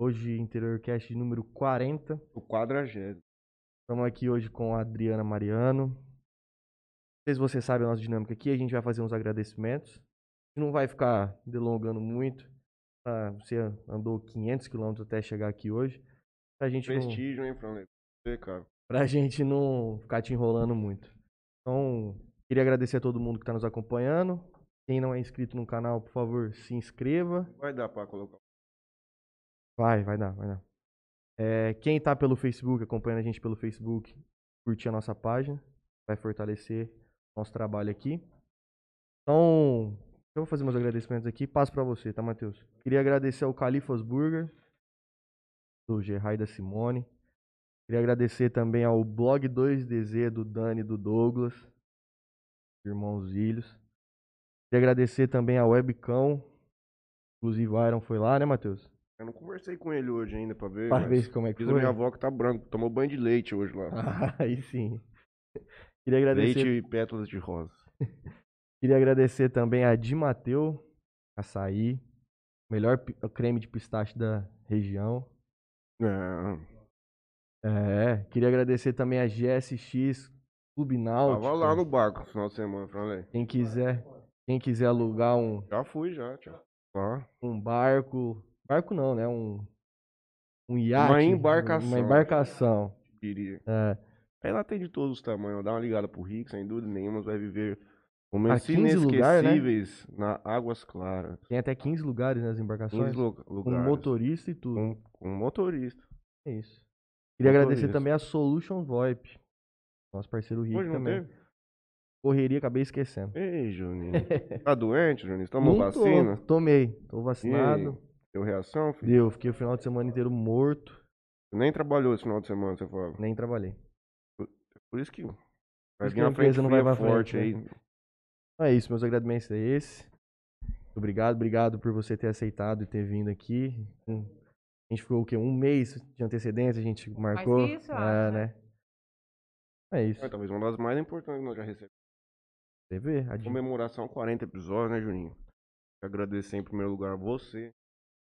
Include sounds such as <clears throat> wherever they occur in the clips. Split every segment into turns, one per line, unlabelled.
Hoje, Interior Cast número 40.
O quadragésimo.
Estamos aqui hoje com a Adriana Mariano. Não sei se você sabe a nossa dinâmica aqui, a gente vai fazer uns agradecimentos. Não vai ficar delongando muito. Tá? Você andou 500 quilômetros até chegar aqui hoje. Pra gente
Prestígio, hein, Franley? Você, cara.
Pra gente não ficar te enrolando muito. Então, queria agradecer a todo mundo que está nos acompanhando. Quem não é inscrito no canal, por favor, se inscreva.
Vai dar pra colocar.
Vai, vai dar, vai dar. É, quem tá pelo Facebook, acompanhando a gente pelo Facebook, curtir a nossa página, vai fortalecer nosso trabalho aqui. Então, eu vou fazer meus agradecimentos aqui, passo para você, tá, Matheus? Queria agradecer ao Califas Burger, do Gerard da Simone. Queria agradecer também ao Blog 2DZ do Dani do Douglas, irmãos Ilhos. Queria agradecer também ao Webcão, inclusive o Iron foi lá, né, Matheus?
Eu não conversei com ele hoje ainda pra ver.
Pra ver como é que foi.
minha avó que tá branco. Tomou banho de leite hoje lá. <laughs>
Aí sim. Queria agradecer,
Leite e pétalas de rosa. <laughs>
queria agradecer também a Di Mateu, açaí, melhor creme de pistache da região.
É,
É, queria agradecer também a GSX Clube Náutico.
tava lá no barco no final de semana, Franley.
Quem quiser, quem quiser alugar um,
Já fui, já. Lá.
um barco, barco não, né? Um um iate,
Uma embarcação.
uma embarcação.
Queria.
É,
Aí lá tem de todos os tamanhos. Dá uma ligada pro Rick, sem dúvida nenhuma. Vai viver momentos
15 lugar, né?
inesquecíveis na Águas Claras.
tem até 15 lugares nas
15
embarcações,
lu-
com
lugares.
motorista e tudo.
Com, com motorista.
É isso. Queria agradecer
Motorista.
também a Solution VoIP. Nosso parceiro Rick
Hoje
também.
teve?
Correria, acabei esquecendo.
Ei, Juninho. <laughs> Tá doente, Juninho? Tomou
Não tô,
vacina?
Tomei. Tô vacinado.
Deu reação, filho?
Deu. Fiquei o final de semana inteiro morto.
Você nem trabalhou esse final de semana, você fala.
Nem trabalhei.
Por isso que vai
isso
vir
que a
uma frente
empresa não vai
fria
pra frente,
forte
né?
aí.
Então é isso. Meus agradecimentos é esse. Obrigado, obrigado por você ter aceitado e ter vindo aqui. Um- A gente ficou o quê? Um mês de antecedência, a gente marcou.
isso, eu
é,
acho, né?
É isso.
É, talvez uma das mais importantes que nós já recebemos.
Você vê? A Di-
Comemoração 40 episódios, né, Juninho? Agradecer em primeiro lugar a você.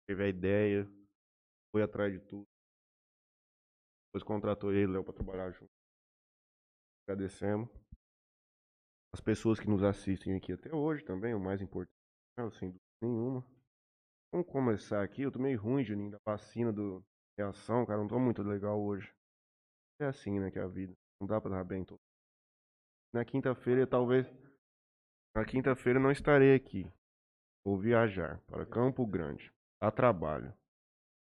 Teve a ideia, foi atrás de tudo. Depois contratou ele, Léo, pra trabalhar junto. Agradecemos. As pessoas que nos assistem aqui até hoje também, o mais importante, né, sem dúvida nenhuma. Vamos começar aqui. Eu tô meio ruim, Juninho, da vacina do reação, cara. Não tô muito legal hoje. É assim, né, que é a vida. Não dá pra dar bem todo. Na quinta-feira, talvez. Na quinta-feira não estarei aqui. Vou viajar para Campo Grande. A trabalho.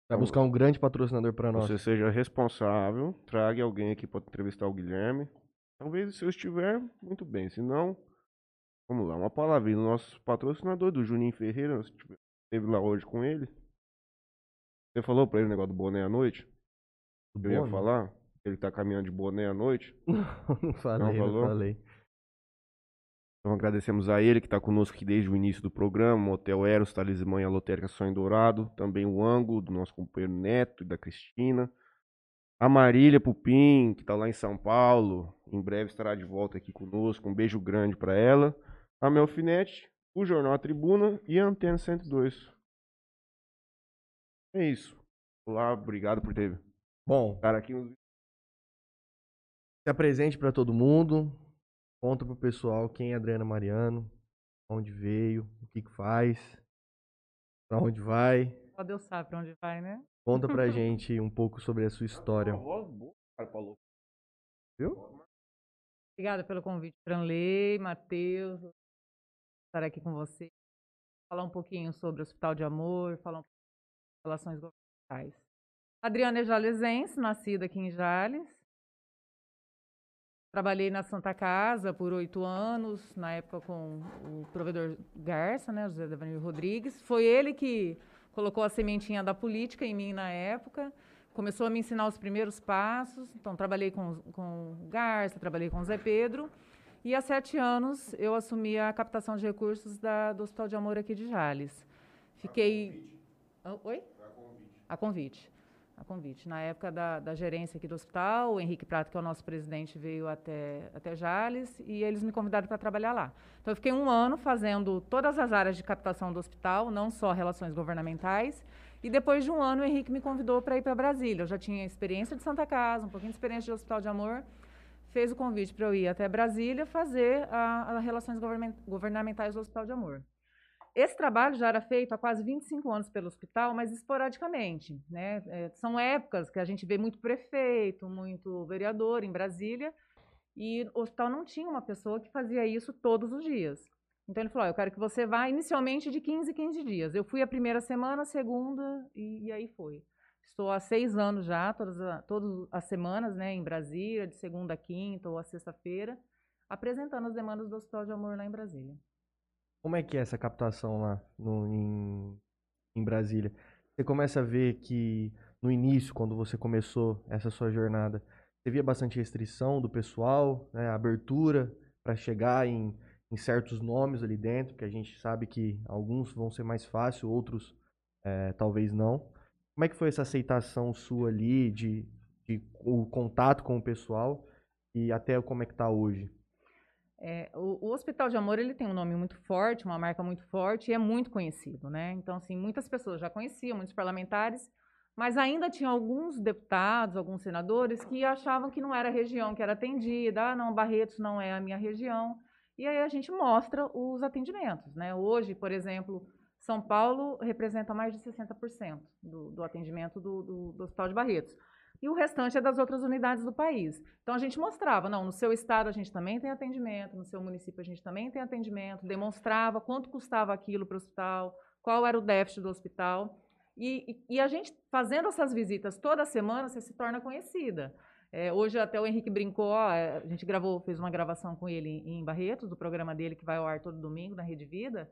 Vai buscar um grande patrocinador pra nós.
Você seja responsável, traga alguém aqui para entrevistar o Guilherme. Talvez se eu estiver, muito bem. Se não, vamos lá. Uma palavrinha do nosso patrocinador, do Juninho Ferreira. Você esteve lá hoje com ele. Você falou pra ele o negócio do boné à noite?
Do
Eu ia falar? Ele tá caminhando de boné à noite. <laughs>
não falei, não,
falou?
falei.
Então agradecemos a ele que está conosco aqui desde o início do programa, o Hotel Eros, Talismã e a Lotérica Sonho Dourado, também o Ângulo, do nosso companheiro Neto e da Cristina, a Marília Pupim, que está lá em São Paulo, em breve estará de volta aqui conosco, um beijo grande para ela, a Melfinete, o Jornal A Tribuna e a Antena 102. É isso. Olá, obrigado por ter
Bom,
estar aqui
se apresente pra todo mundo. Conta pro pessoal quem é Adriana Mariano, onde veio, o que que faz, pra onde vai.
Só Deus sabe pra onde vai, né?
Conta pra <laughs> gente um pouco sobre a sua história.
voz boa, cara, falou.
Viu?
Obrigada pelo convite, Franley, Matheus. Estar aqui com você. Falar um pouquinho sobre o Hospital de Amor, falar um pouquinho sobre relações governamentais. Adriana é jalesense, nascida aqui em Jales. Trabalhei na Santa Casa por oito anos, na época com o provedor Garça, né, José Devanir Rodrigues. Foi ele que colocou a sementinha da política em mim na época. Começou a me ensinar os primeiros passos. Então, trabalhei com, com o Garça, trabalhei com o Zé Pedro. E há sete anos eu assumi a captação de recursos da- do Hospital de Amor aqui de Jales. Fiquei. Ah, Oi? A convite. A convite. Na época da, da gerência aqui do hospital, o Henrique Prato, que é o nosso presidente, veio até, até Jales e eles me convidaram para trabalhar lá. Então, eu fiquei um ano fazendo todas as áreas de captação do hospital, não só relações governamentais, E depois de um ano, o Henrique me convidou para ir para Brasília. Eu já tinha experiência de Santa Casa, um pouquinho de experiência de Hospital de Amor. Fez o convite para eu ir até Brasília fazer as relações governamentais do Hospital de Amor. Esse trabalho já era feito há quase 25 anos pelo hospital, mas esporadicamente. Né? É, são épocas que a gente vê muito prefeito, muito vereador em Brasília, e o hospital não tinha uma pessoa que fazia isso todos os dias. Então ele falou: oh, eu quero que você vá inicialmente de 15 em 15 dias. Eu fui a primeira semana, a segunda, e, e aí foi. Estou há seis anos já, todas, todas as semanas, né, em Brasília, de segunda a quinta ou a sexta-feira, apresentando as demandas do Hospital de Amor lá em Brasília.
Como é que é essa captação lá no, em, em Brasília? Você começa a ver que no início, quando você começou essa sua jornada, você via bastante restrição do pessoal, né, abertura para chegar em, em, certos nomes ali dentro, que a gente sabe que alguns vão ser mais fáceis, outros é, talvez não. Como é que foi essa aceitação sua ali, de, de o contato com o pessoal e até como é que está hoje?
É, o, o, Hospital de Amor ele tem um nome muito forte, uma marca muito forte e é muito conhecido, né? Então, assim, muitas pessoas já conheciam, muitos parlamentares, mas ainda tinha alguns deputados, alguns senadores que achavam que não era a região que era atendida, ah, não, Barretos não é a minha região. E aí a gente mostra os atendimentos, né? Hoje, por exemplo, São Paulo representa mais de 60% do, do atendimento do, do, do Hospital de Barretos e o restante é das outras unidades do país. Então a gente mostrava, não, no seu estado a gente também tem atendimento, no seu município a gente também tem atendimento, demonstrava quanto custava aquilo para o hospital, qual era o déficit do hospital. E, e, a gente fazendo essas visitas toda semana, você se torna conhecida. É, hoje até o Henrique brincou, ó, é, a gente gravou, fez uma gravação com ele em Barretos, do programa dele que vai ao ar todo domingo na Rede Vida.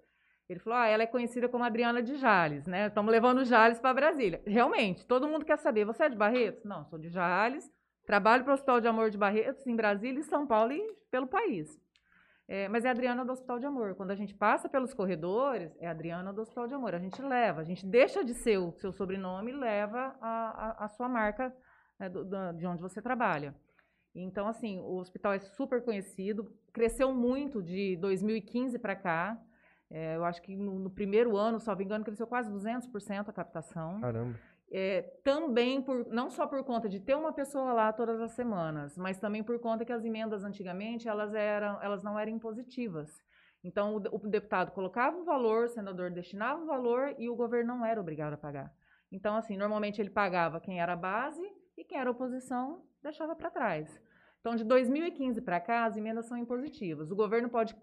Ele falou: ah, ela é conhecida como Adriana de Jales, né? Estamos levando Jales para Brasília. Realmente, todo mundo quer saber. Você é de Barretos? Não, sou de Jales. Trabalho para o Hospital de Amor de Barretos, em Brasília, em São Paulo e pelo país. É, mas é a Adriana do Hospital de Amor. Quando a gente passa pelos corredores, é a Adriana do Hospital de Amor. A gente leva, a gente deixa de ser o seu sobrenome e leva a, a, a sua marca né, do, do, de onde você trabalha. Então, assim, o hospital é super conhecido, cresceu muito de 2015 para cá. É, eu acho que no, no, primeiro ano, só me engano, cresceu quase 200% a captação.
Caramba.
É, também, por, não só por conta de ter uma pessoa lá todas as semanas, mas também por conta que as emendas antigamente elas, eram, elas não eram impositivas. Então, o, o deputado colocava um valor, o senador destinava um valor e o governo não era obrigado a pagar. Então, assim, normalmente ele pagava quem era a base e quem era a oposição deixava para trás. Então, de 2015 para cá, as emendas são impositivas. O governo pode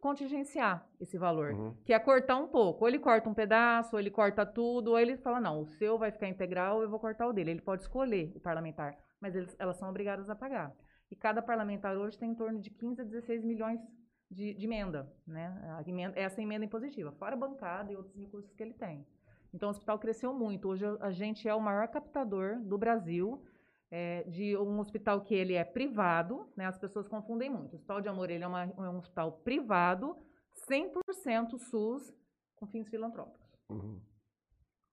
contingenciar esse valor, uhum. que é cortar um pouco. Ou ele corta um pedaço, ou ele corta tudo, ou ele fala, não, o seu vai ficar integral, eu vou cortar o dele. Ele pode escolher o parlamentar, mas eles, elas são obrigadas a pagar. E cada parlamentar hoje tem em torno de 15 a 16 milhões de, de emenda, né? Emenda, essa emenda impositiva, fora a bancada e outros recursos que ele tem. Então, o hospital cresceu muito. Hoje, a gente é o maior captador do Brasil é, de um hospital que ele é privado, né? As pessoas confundem muito. O Hospital de Amor ele é, uma, é um hospital privado, 100% SUS, com fins filantrópicos.
Uhum.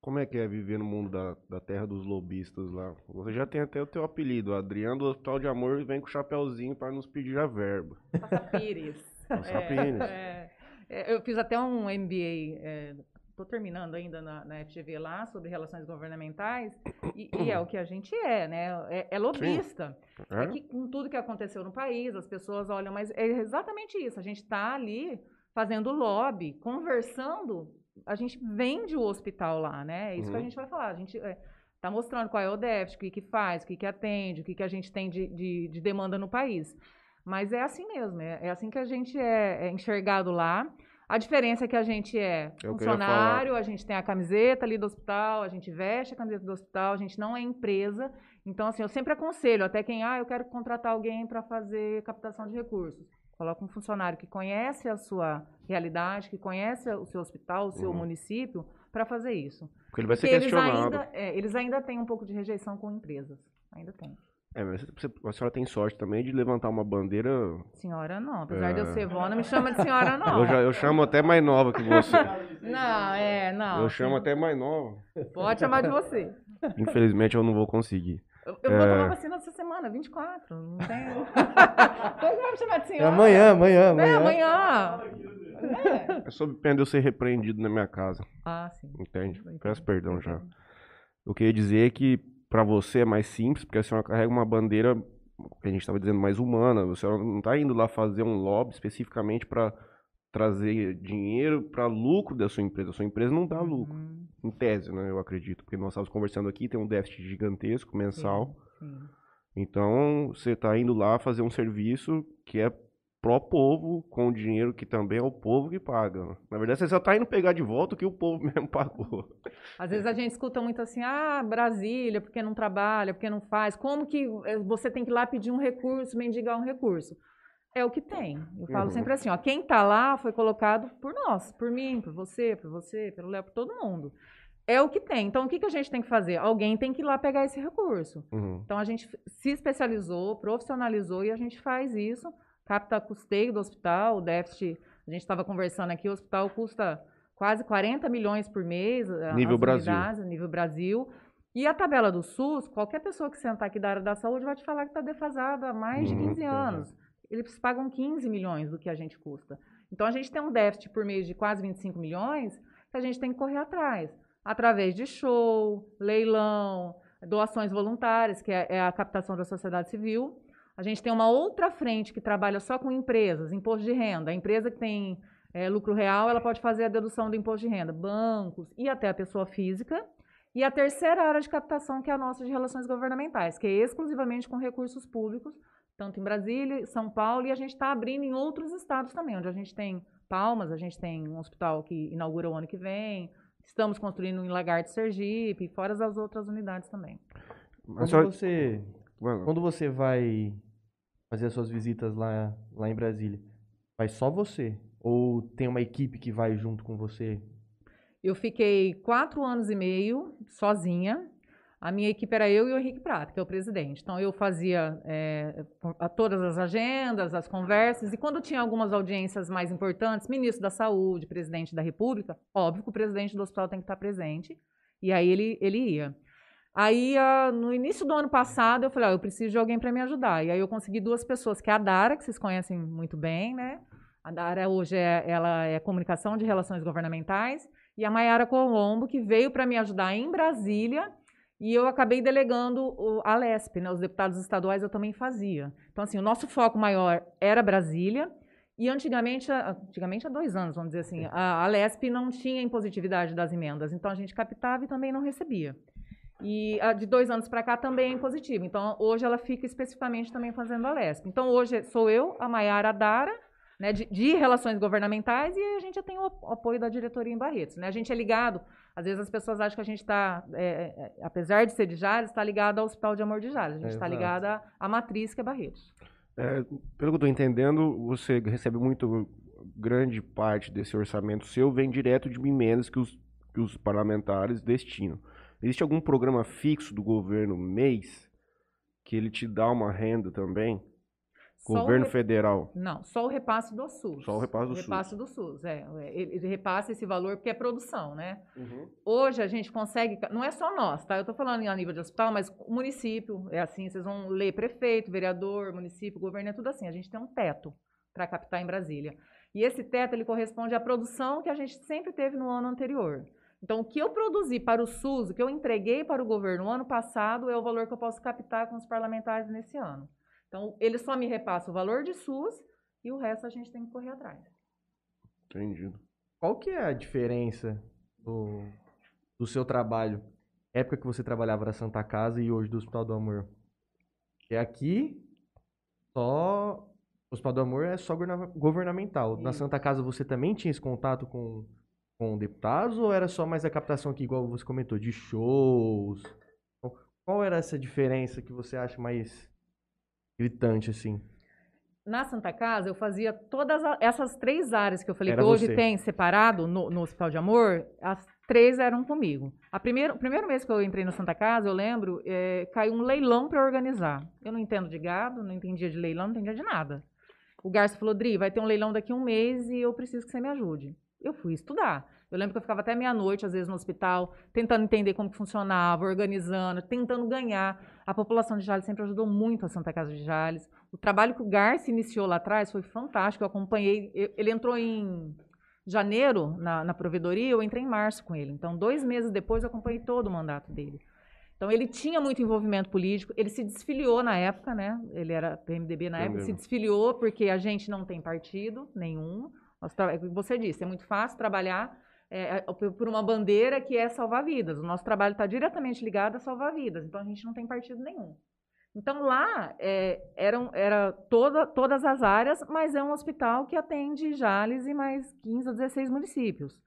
Como é que é viver no mundo da, da terra dos lobistas lá? Você já tem até o teu apelido, Adriano do Hospital de Amor, e vem com o chapéuzinho para nos pedir a verba.
Passa Pires.
Passa é, Pires.
É, é, eu fiz até um MBA é, estou terminando ainda na, na, FGV lá sobre relações governamentais e, e, é o que a gente é, né? É, é lobista. É? é? que com tudo que aconteceu no país, as pessoas olham, mas é exatamente isso. A gente está ali fazendo lobby, conversando. A gente vende o hospital lá, né? É isso uhum. que a uhum. gente vai falar. A gente está é, mostrando qual é o déficit, o que, que faz, o que, que atende, o que, que a gente tem de, de, de demanda no país. Mas é assim mesmo, é, é assim que a gente é, é enxergado lá. A diferença é que a gente é funcionário, a gente tem a camiseta ali do hospital, a gente veste a camiseta do hospital, a gente não é empresa. Então, assim, eu sempre aconselho, até quem, ah, eu quero contratar alguém para fazer captação de recursos. Coloca um funcionário que conhece a sua realidade, que conhece o seu hospital, o seu uhum. município, para fazer isso.
Porque ele vai ser Porque questionado.
Eles ainda, é, eles ainda têm um pouco de rejeição com empresas. Ainda tem.
É, mas a senhora tem sorte também de levantar uma bandeira.
Senhora não, apesar é... de eu ser vó, não me chama de senhora não.
Eu, já, eu chamo até mais nova que você.
não, é, não.
Eu chamo até mais nova.
Pode chamar de você.
Infelizmente eu não vou conseguir.
Eu, eu é... vou tomar vacina essa semana, 24. Não tem. Como vai me chamar de senhora? É
amanhã, amanhã, amanhã.
É, amanhã.
É. é sobre pena eu ser repreendido na minha casa.
Ah, sim.
Entende? Peço perdão já. Eu queria dizer que para você é mais simples, porque a senhora carrega uma bandeira, que a gente estava dizendo, mais humana. Você não está indo lá fazer um lobby especificamente para trazer dinheiro para lucro da sua empresa. A sua empresa não dá lucro,
Uhum.
em tese, né? Eu acredito, porque nós estávamos conversando aqui, tem um déficit gigantesco mensal.
Sim.
Então, você está indo lá fazer um serviço que é pró povo, com dinheiro que também é o povo que paga. Na verdade, você só está indo pegar de volta o que o povo <laughs> mesmo pagou.
Às vezes a gente escuta muito assim, ah, Brasília, porque não trabalha, porque não faz. Como que eh, você tem que ir lá pedir um recurso, mendigar um recurso? É o que tem. Eu falo
Uhum.
sempre assim, ó, quem está lá foi colocado por nós, por mim, por você, por você, pelo Léo, por todo mundo. É o que tem. Então, o que, que a gente tem que fazer? Alguém tem que ir lá pegar esse recurso.
Uhum.
Então, a gente se especializou, profissionalizou e a gente faz isso. Capta custeio do hospital, o déficit, a gente estava conversando aqui, o hospital custa quase 40 milhões por mês.
Nível
as
Brasil.
unidades, nível Brasil. E a tabela do SUS, qualquer pessoa que sentar aqui da área da saúde vai te falar que está defasada há mais de
Uhum,
15
entendi.
anos. Eles pagam 15 milhões do que a gente custa. Então, a gente tem um déficit por mês de quase 25 milhões que a gente tem que correr atrás. Através de show, leilão, doações voluntárias, que é, é a captação da sociedade civil. A gente tem uma outra frente que trabalha só com empresas, imposto de renda. A empresa que tem é, lucro real, ela pode fazer a dedução do imposto de renda. Bancos e até a pessoa física. E a terceira área de captação, que é a nossa de relações governamentais, que é exclusivamente com recursos públicos, tanto em Brasília, São Paulo, e a gente está abrindo em outros estados também, onde a gente tem Palmas, a gente tem um hospital que inaugura o ano que vem, estamos construindo em Lagarto, Sergipe, fora as outras unidades também.
Mas
Quando
só-
você, quando você vai fazer as suas visitas lá, lá em Brasília, vai só você? Ou tem uma equipe que vai junto com você?
Eu fiquei quatro anos e meio sozinha. A minha equipe era eu e o Henrique Prata, que é o presidente. Então, eu fazia a- todas as agendas, as conversas, e quando tinha algumas audiências mais importantes, ministro da Saúde, presidente da República, óbvio que o presidente do hospital tem que estar presente, e aí ele, ele ia. Aí, ah, no início do ano passado, eu falei, ó, eu preciso de alguém para me ajudar. E aí eu consegui duas pessoas, que é a Dara, que vocês conhecem muito bem, né? A Dara hoje é, ela é comunicação de relações governamentais, e a Maiara Colombo, que veio para me ajudar em Brasília, e eu acabei delegando o- a LESP, né? Os deputados estaduais eu também fazia. Então, assim, o nosso foco maior era Brasília, e antigamente, antigamente há dois anos, vamos dizer assim, a, a LESP não tinha impositividade das emendas, então a gente captava e também não recebia. E a de dois anos para cá também é impositiva. Então, hoje ela fica especificamente também fazendo a LESP. Então, hoje sou eu, a Maiara Dara, né, de, de relações governamentais, e a gente já tem o ap- apoio da diretoria em Barretos. Né? A gente é ligado, às vezes as pessoas acham que a gente está, apesar de ser de Jales, está ligado ao Hospital de Amor de Jales. A gente está
Exato.
ligado à, à matriz, que é Barretos.
é, pelo que eu estou entendendo, você recebe muito grande parte desse orçamento seu vem direto de emendas que os, que os parlamentares destinam. Existe algum programa fixo do governo mês que ele te dá uma renda também?
Só
governo
re-
federal.
Não, só o repasse do SUS.
Só o repasse do
o
SUS.
repasse do SUS, é. Ele, ele repassa esse valor porque é produção, né? Hoje a gente consegue, não é só nós, tá? Eu estou falando a nível de hospital, mas o município é assim, vocês vão ler prefeito, vereador, município, governo, é tudo assim. A gente tem um teto para captar em Brasília. E esse teto ele corresponde à produção que a gente sempre teve no ano anterior. Então, o que eu produzi para o SUS, o que eu entreguei para o governo no ano passado, é o valor que eu posso captar com os parlamentares nesse ano. Então, ele só me repassa o valor de SUS e o resto a gente tem que correr atrás.
Entendido.
Qual que é a diferença do, do seu trabalho? Época que você trabalhava na Santa Casa e hoje do Hospital do Amor. É aqui só o Hospital do Amor é só governa- governamental. Na
Isso.
Santa Casa você também tinha esse contato com, com deputados ou era só mais a captação aqui, igual você comentou, de shows? Qual- Qual era essa diferença que você acha mais gritante, assim?
Na Santa Casa, eu fazia todas essas três áreas que eu falei
Era
que hoje
você.
tem separado no, no Hospital de Amor, as três eram comigo. A primeiro, o primeiro mês que eu entrei na Santa Casa, eu lembro, eh, caiu um leilão para organizar. Eu não entendo de gado, não entendia de leilão, não entendia de nada. O Garcia falou, Dri, vai ter um leilão daqui a um mês e eu preciso que você me ajude. Eu fui estudar. Eu lembro que eu ficava até meia-noite, às vezes, no hospital, tentando entender como que funcionava, organizando, tentando ganhar. A população de Jales sempre ajudou muito a Santa Casa de Jales. O trabalho que o Garcia iniciou lá atrás foi fantástico. Eu acompanhei. Ele entrou em janeiro na, na provedoria, eu entrei em março com ele. Então, dois meses depois, eu acompanhei todo o mandato dele. Então ele tinha muito envolvimento político, ele se desfiliou na época, né? Ele era PMDB na época, se desfiliou porque a gente não tem partido nenhum. Nós, você disse, é muito fácil trabalhar é, por uma bandeira que é salvar vidas. O nosso trabalho está diretamente ligado a salvar vidas, então a gente não tem partido nenhum. Então lá é, eram era toda, todas as áreas, mas é um hospital que atende Jales e mais 15 ou 16 municípios.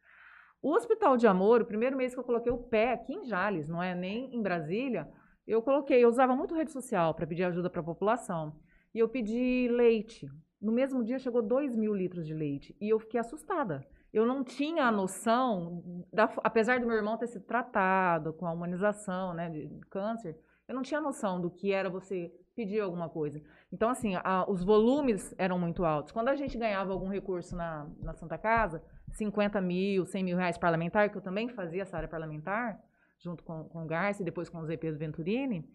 O Hospital de Amor, o primeiro mês que eu coloquei o pé aqui em Jales, não é nem em Brasília, eu coloquei, eu usava muito rede social para pedir ajuda para a população. E eu pedi leite. No mesmo dia chegou 2 mil litros de leite. E eu fiquei assustada. Eu não tinha a noção, da, apesar do meu irmão ter sido tratado com a humanização né, de câncer, eu não tinha noção do que era você pedir alguma coisa. Então, assim, a, os volumes eram muito altos. Quando a gente ganhava algum recurso na, na Santa Casa, 50 mil, 100 mil reais parlamentar, que eu também fazia essa área parlamentar, junto com, com o Garcia e depois com Zé Pedro Venturini,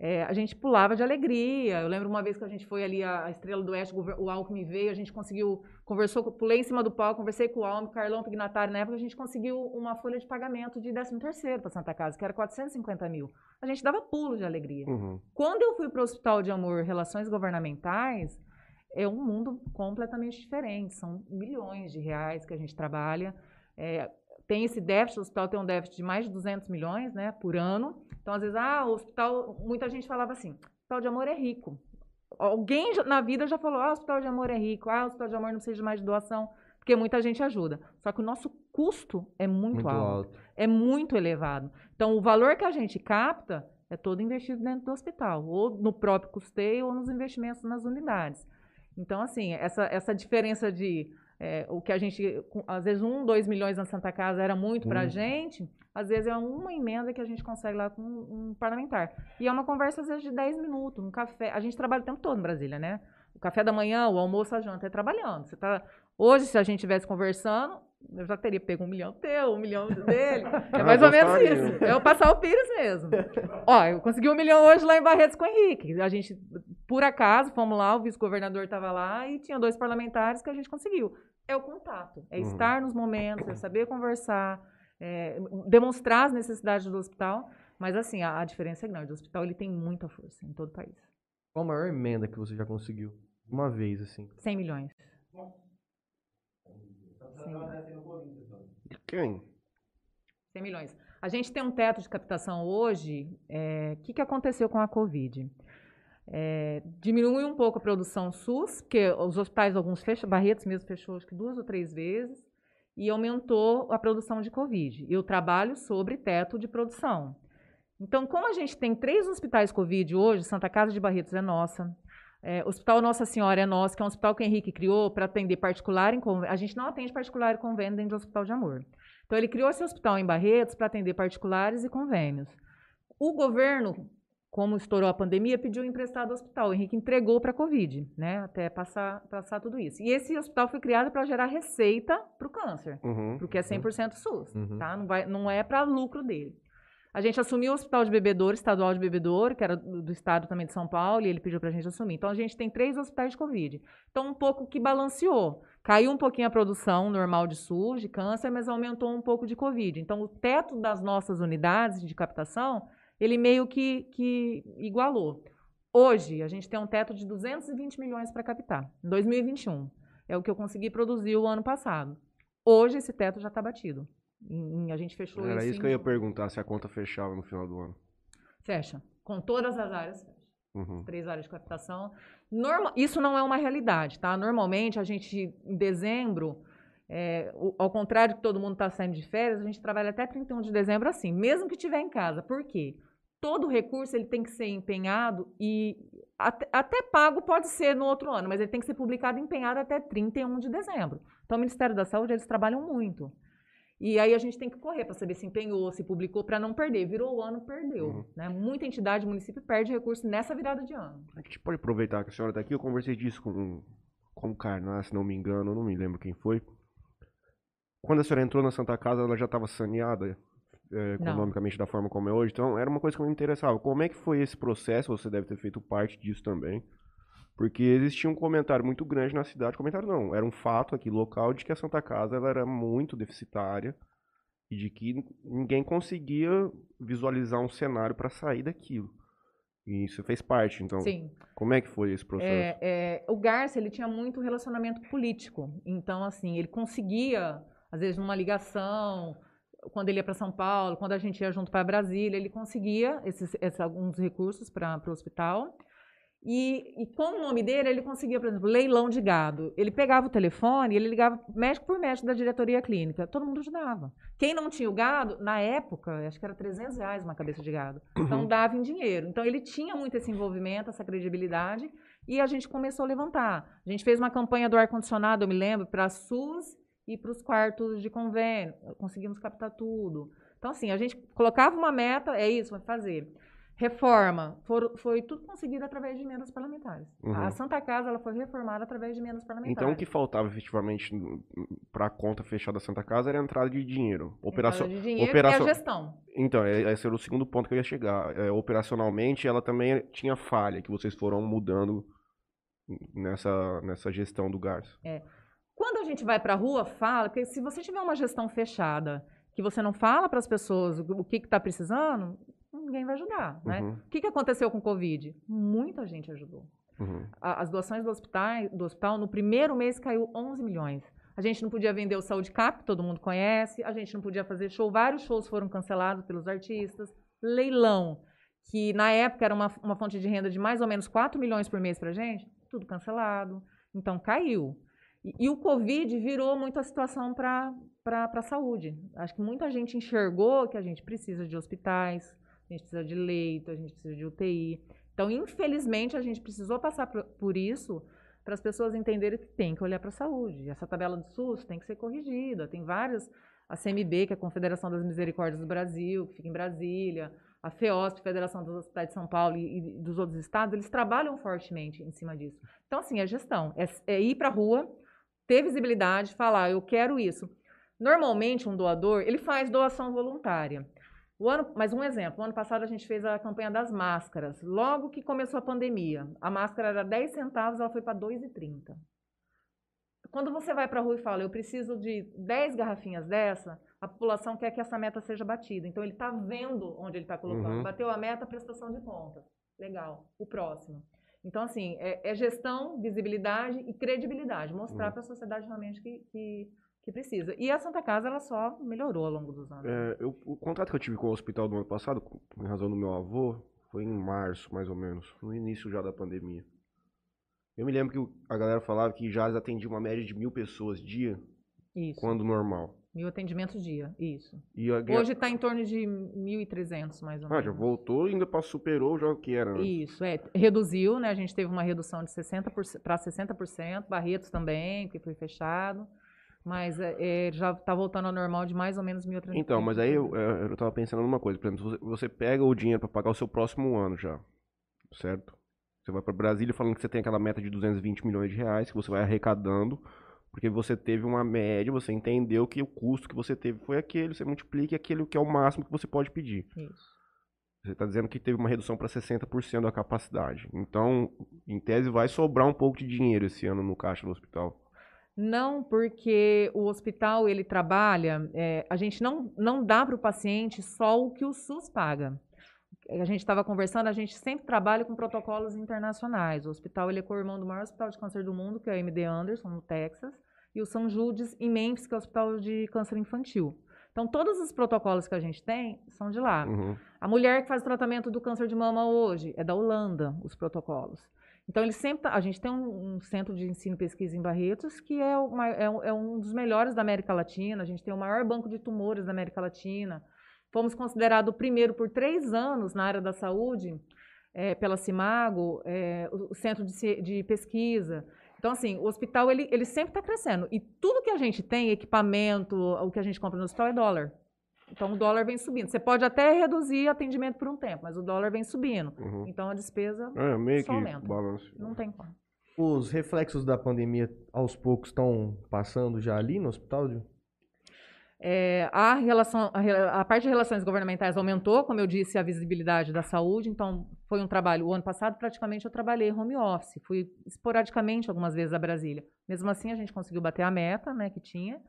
é, a gente pulava de alegria. Eu lembro uma vez que a gente foi ali, a Estrela do Oeste, o Alckmin veio, a gente conseguiu, conversou, pulei em cima do palco, conversei com o Alckmin, Carlão Pignatário, na época a gente conseguiu uma folha de pagamento de 13 terceiro para Santa Casa, que era 450 mil. A gente dava pulo de alegria. Uhum. Quando eu fui para o Hospital de Amor Relações Governamentais, é um mundo completamente diferente. São milhões de reais que a gente trabalha. É, tem esse déficit, o hospital tem um déficit de mais de 200 milhões né, por ano. Então, às vezes, ah, o hospital, muita gente falava assim, o hospital de amor é rico. Alguém na vida já falou, ah, o hospital de amor é rico, ah, o hospital de amor não precisa de mais de doação, porque muita gente ajuda. Só que o nosso custo é muito, muito alto, alto, é muito elevado. Então, o valor que a gente capta é todo investido dentro do hospital, ou no próprio custeio, ou nos investimentos nas unidades. Então, assim, essa, essa diferença de é, o que a gente, às vezes, um, dois milhões na Santa Casa era muito para a gente, às vezes é uma emenda que a gente consegue lá com um parlamentar. E é uma conversa, às vezes, de 10 minutos, um café. A gente trabalha o tempo todo em Brasília, né? O café da manhã, o almoço, a janta é trabalhando. Você tá, hoje, se a gente estivesse conversando, eu já teria pego um milhão teu, um milhão dele. <laughs> É mais ou menos isso. É eu passar o Pires mesmo. Ó, eu consegui um milhão hoje lá em Barretos com o Henrique. A gente, por acaso, fomos lá, o vice-governador estava lá e tinha dois parlamentares que a gente conseguiu. É o contato, é uhum. estar nos momentos, é saber conversar, é demonstrar as necessidades do hospital. Mas assim, a, a diferença é grande. O hospital ele tem muita força em todo o país.
Qual a maior emenda que você já conseguiu? Uma vez, assim.
100 milhões.
De quem?
100 milhões. A gente tem um teto de captação hoje. O é, que, que aconteceu com a Covid? É, diminui um pouco a produção SUS, porque os hospitais, alguns fecham, Barretos mesmo fechou acho que duas ou três vezes, e aumentou a produção de Covid. E eu trabalho sobre teto de produção. Então, como a gente tem três hospitais Covid hoje, Santa Casa de Barretos é nossa, é, Hospital Nossa Senhora é nosso, que é um hospital que o Henrique criou para atender particular em convênio. A gente não atende particular e convênio dentro do Hospital de Amor. Então, ele criou esse hospital em Barretos para atender particulares e convênios. O governo, como estourou a pandemia, pediu emprestado ao hospital. O Henrique entregou para a Covid, né, até passar, passar tudo isso. E esse hospital foi criado para gerar receita para o câncer, uhum, porque é 100% SUS, uhum. tá? não, vai, não é para lucro dele. A gente assumiu o Hospital de Bebedouro, Estadual de Bebedouro, que era do, do estado também de São Paulo, e ele pediu para a gente assumir. Então, a gente tem três hospitais de Covid. Então, um pouco que balanceou. Caiu um pouquinho a produção normal de SUS, de câncer, mas aumentou um pouco de Covid. Então, o teto das nossas unidades de captação, ele meio que, que igualou. Hoje, a gente tem um teto de 220 milhões para captar, em 2021. É o que eu consegui produzir o ano passado. Hoje, esse teto já está batido. Em, a gente fechou
Era isso, isso que eu ia perguntar, se a conta fechava no final do ano.
Fecha. Com todas as áreas, fecha. Uhum. Três áreas de captação. Normal, isso não é uma realidade, tá? Normalmente, a gente, em dezembro, é, ao contrário que todo mundo está saindo de férias, a gente trabalha até 31 de dezembro assim, mesmo que estiver em casa. Por quê? Todo recurso ele tem que ser empenhado e até, até, pago pode ser no outro ano, mas ele tem que ser publicado e empenhado até 31 de dezembro. Então, o Ministério da Saúde, eles trabalham muito. E aí a gente tem que correr para saber se empenhou, se publicou, para não perder. Virou o ano, perdeu. Uhum. Né? Muita entidade, município perde recurso nessa virada de ano.
A gente pode aproveitar que a senhora está aqui. Eu conversei disso com, com o Carná, se não me engano, não me lembro quem foi. Quando a senhora entrou na Santa Casa, ela já estava saneada é, economicamente não. da forma como é hoje. Então era uma coisa que me interessava. Como é que foi esse processo? Você deve ter feito parte disso também. Porque existia um comentário muito grande na cidade, comentário não, era um fato aqui local de que a Santa Casa ela era muito deficitária e de que ninguém conseguia visualizar um cenário para sair daquilo. E isso fez parte, então.
Sim.
Como é que foi esse processo?
É, é, o Garcia, ele tinha muito relacionamento político. Então, assim, ele conseguia, às vezes, numa ligação, quando ele ia para São Paulo, quando a gente ia junto para Brasília, ele conseguia esses, esses alguns recursos para o hospital. E, e, com o nome dele, ele conseguia, por exemplo, leilão de gado. Ele pegava o telefone, ele ligava médico por médico da diretoria clínica. Todo mundo ajudava. Quem não tinha o gado, na época, acho que era 300 reais uma cabeça de gado. Então,
Uhum.
dava em dinheiro. Então, ele tinha muito esse envolvimento, essa credibilidade. E a gente começou a levantar. A gente fez uma campanha do ar-condicionado, eu me lembro, para a SUS e para os quartos de convênio. Conseguimos captar tudo. Então, assim, a gente colocava uma meta, é isso, vai fazer. Reforma, for- foi tudo conseguido através de emendas parlamentares.
Uhum.
A Santa Casa ela foi reformada através de emendas parlamentares.
Então o que faltava efetivamente para a conta fechada da Santa Casa era a entrada de dinheiro. Operação.
Entrada de dinheiro
operação-
e a gestão.
Então, é- esse era o segundo ponto que eu ia chegar. É, operacionalmente, ela também tinha falha, que vocês foram mudando nessa, nessa gestão do Garça.
Quando a gente vai para a rua, fala, porque se você tiver uma gestão fechada, que você não fala para as pessoas o que está precisando, ninguém vai ajudar, né?
Uhum,
O que, que aconteceu com o Covid? Muita gente ajudou.
uhum.
As doações do hospital, do hospital, no primeiro mês caiu 11 milhões. A gente não podia vender o Saúde Cap, todo mundo conhece. A gente não podia fazer show. Vários shows foram cancelados pelos artistas. Leilão, que na época era uma, uma fonte de renda de mais ou menos 4 milhões por mês pra gente, tudo cancelado. Então caiu. E, e o Covid virou muito a situação para a saúde. Acho que muita gente enxergou que a gente precisa de hospitais, a gente precisa de leito, a gente precisa de UTI. Então, infelizmente, a gente precisou passar por, isso para as pessoas entenderem que tem que olhar para a saúde. Essa tabela do SUS tem que ser corrigida. Tem várias, a CMB, que é a Confederação das Misericórdias do Brasil, que fica em Brasília, a FEOSP, Federação dos Hospitais de São Paulo e, e dos outros estados, eles trabalham fortemente em cima disso. Então, assim, é gestão. É, é ir para a rua, ter visibilidade, falar, eu quero isso. Normalmente, um doador, ele faz doação voluntária. O ano, mas um exemplo, o ano passado a gente fez a campanha das máscaras. Logo que começou a pandemia, a máscara era 10 centavos, ela foi para 2,30. Quando você vai para a rua e fala, eu preciso de 10 garrafinhas dessa, a população quer que essa meta seja batida. Então ele está vendo onde ele está colocando.
Uhum.
Bateu a meta, prestação de contas. Legal. O próximo. Então, assim, é, é gestão, visibilidade e credibilidade. Mostrar
Uhum.
para a sociedade realmente que, que, que precisa. E a Santa Casa, ela só melhorou ao longo dos anos.
É, eu- o contrato que eu tive com o hospital do ano passado, em razão do meu avô, foi em março, mais ou menos, no início já da pandemia. Eu me lembro que a galera falava que já atendia uma média de mil pessoas dia,
Isso.
quando normal.
Mil atendimentos dia, isso.
E a,
Hoje está em torno de 1.300, mais ou
ah,
menos.
já voltou e ainda superou já o que era. antes.
Isso, é. Reduziu, né? A gente teve uma redução de 60% para 60%, Barretos também, que foi fechado. Mas é, é, já está voltando ao normal de mais ou menos 1.300.
Então, mas aí eu, é, eu tava pensando numa coisa. Por exemplo, você, você pega o dinheiro para pagar o seu próximo ano já, certo? Você vai para Brasília falando que você tem aquela meta de 220 milhões de reais que você vai arrecadando, porque você teve uma média, você entendeu que o custo que você teve foi aquele, você multiplica aquele que é o máximo que você pode pedir.
Isso.
Você está dizendo que teve uma redução para 60% da capacidade. Então, em tese, vai sobrar um pouco de dinheiro esse ano no caixa do hospital.
Não, porque o hospital ele trabalha, é, a gente não, não dá para o paciente só o que o SUS paga. A gente estava conversando, a gente sempre trabalha com protocolos internacionais. O hospital ele é co-irmão do maior hospital de câncer do mundo, que é o MD Anderson, no Texas, e o São Judas, em Memphis, que é o hospital de câncer infantil. Então, todos os protocolos que a gente tem são de lá.
Uhum.
A mulher que faz o tratamento do câncer de mama hoje é da Holanda, os protocolos. Então, ele sempre tá- a gente tem um, um centro de ensino e pesquisa em Barretos, que é, o mai- é um- é um dos melhores da América Latina. A gente tem o maior banco de tumores da América Latina. Fomos considerados o primeiro por três anos na área da saúde, eh, pela Cimago, eh, o, o centro de, de pesquisa. Então, assim, o hospital ele, ele sempre está crescendo. E tudo que a gente tem, equipamento, o que a gente compra no hospital é dólar. Então, o dólar vem subindo. Você pode até reduzir atendimento por um tempo, mas o dólar vem subindo.
Uhum.
Então, a despesa
É, meio
Só
que
aumenta.
balanço.
não tem como.
Os reflexos da pandemia aos poucos estão passando já ali no hospital? Gil?
É, a, relação, a, a parte de relações governamentais aumentou, como eu disse, a visibilidade da saúde. Então, foi um trabalho. O ano passado, praticamente, eu trabalhei home office. Fui esporadicamente algumas vezes a Brasília. Mesmo assim, a gente conseguiu bater a meta né, que tinha.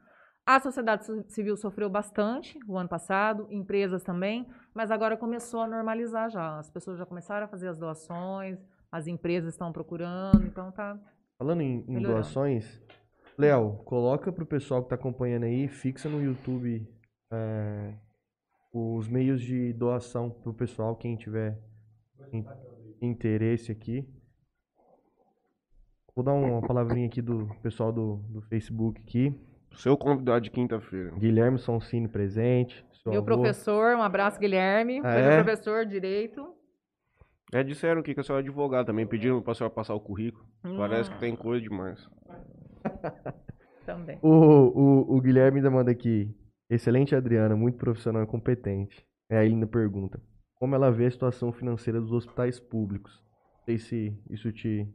A sociedade ci- civil sofreu bastante o ano passado, empresas também, mas agora começou a normalizar já. As pessoas já começaram a fazer as doações, as empresas estão procurando, então tá.
Falando em, em doações, Léo, coloca pro pessoal que tá acompanhando aí, fixa no YouTube é, os meios de doação pro pessoal, quem tiver in- interesse aqui. Vou dar uma palavrinha aqui do pessoal do, do Facebook aqui.
Seu convidado de quinta-feira.
Guilherme Sonsini presente.
Meu
avô.
professor, um abraço, Guilherme.
Ah, é?
professor de direito.
É, disseram aqui que a senhora é advogada também, pediram pra senhora passar o currículo. Parece
Hum.
que tem coisa demais. <laughs>
Também.
O, o, o Guilherme ainda manda aqui. Excelente Adriana, muito profissional e competente. Aí ele ainda pergunta: como ela vê a situação financeira dos hospitais públicos? Não sei se isso te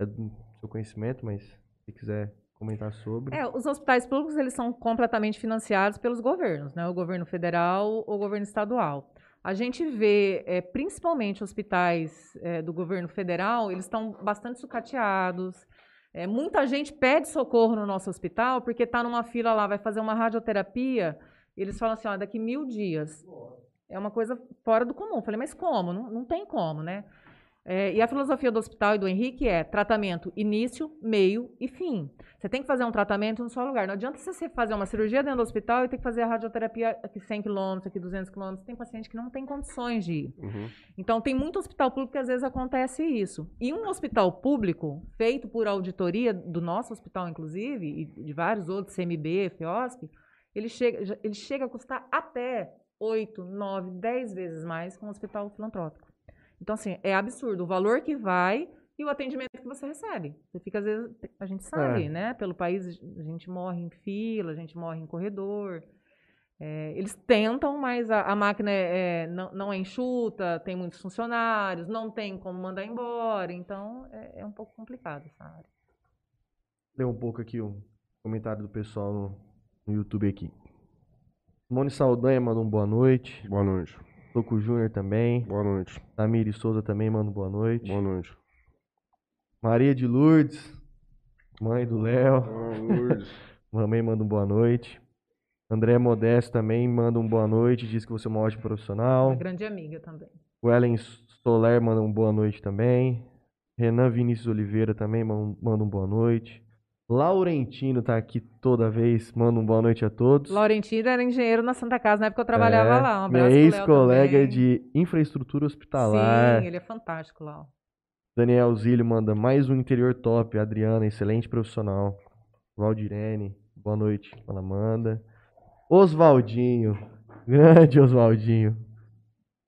é do seu conhecimento, mas se quiser comentar sobre.
É, os hospitais públicos eles são completamente financiados pelos governos, né? O governo federal ou o governo estadual. A gente vê, é, principalmente hospitais é, do governo federal, eles estão bastante sucateados. É, muita gente pede socorro no nosso hospital porque está numa fila lá, vai fazer uma radioterapia. e Eles falam assim, ó, daqui mil dias. É uma coisa fora do comum. Eu Falei, mas como? Não, não tem como, né? É, e a filosofia do hospital e do Henrique é tratamento início, meio e fim. Você tem que fazer um tratamento no seu lugar. Não adianta você fazer uma cirurgia dentro do hospital e ter que fazer a radioterapia aqui 100 quilômetros, aqui 200 quilômetros. Tem paciente que não tem condições de ir.
Uhum.
Então, tem muito hospital público que às vezes acontece isso. E um hospital público, feito por auditoria do nosso hospital, inclusive, e de vários outros, CMB, FEOSP, ele chega, ele chega a custar até 8, 9, 10 vezes mais que um hospital filantrópico. Então, assim, é absurdo o valor que vai e o atendimento que você recebe. Você fica, às vezes, a gente sabe,
É.
né? Pelo país, a gente morre em fila, a gente morre em corredor. É, eles tentam, mas a, a máquina é, é, não, não é enxuta, tem muitos funcionários, não tem como mandar embora, então é, é um pouco complicado essa área.
Ler um pouco aqui o comentário do pessoal no, no YouTube aqui. Simone Saldanha manda um boa noite.
Boa noite.
Toco Júnior também.
Boa noite.
Tamiri Souza também manda um boa noite.
Boa noite.
Maria de Lourdes, mãe do Léo.
Boa noite. <laughs>
Mamãe manda um boa noite. André Modesto também manda um boa noite, diz que você é uma ótima profissional.
Uma grande amiga também.
O Ellen Soler manda um boa noite também. Renan Vinícius Oliveira também man- manda um boa noite. Laurentino tá aqui toda vez, manda um boa noite a todos.
Laurentino era engenheiro na Santa Casa, na época eu trabalhava
É,
lá. Um abraço
ex-colega de infraestrutura hospitalar.
Sim, ele é fantástico lá.
Daniel Zílio manda mais um interior top. Adriana, excelente profissional. Valdirene, boa noite. Ela manda. Oswaldinho, <laughs> grande Oswaldinho.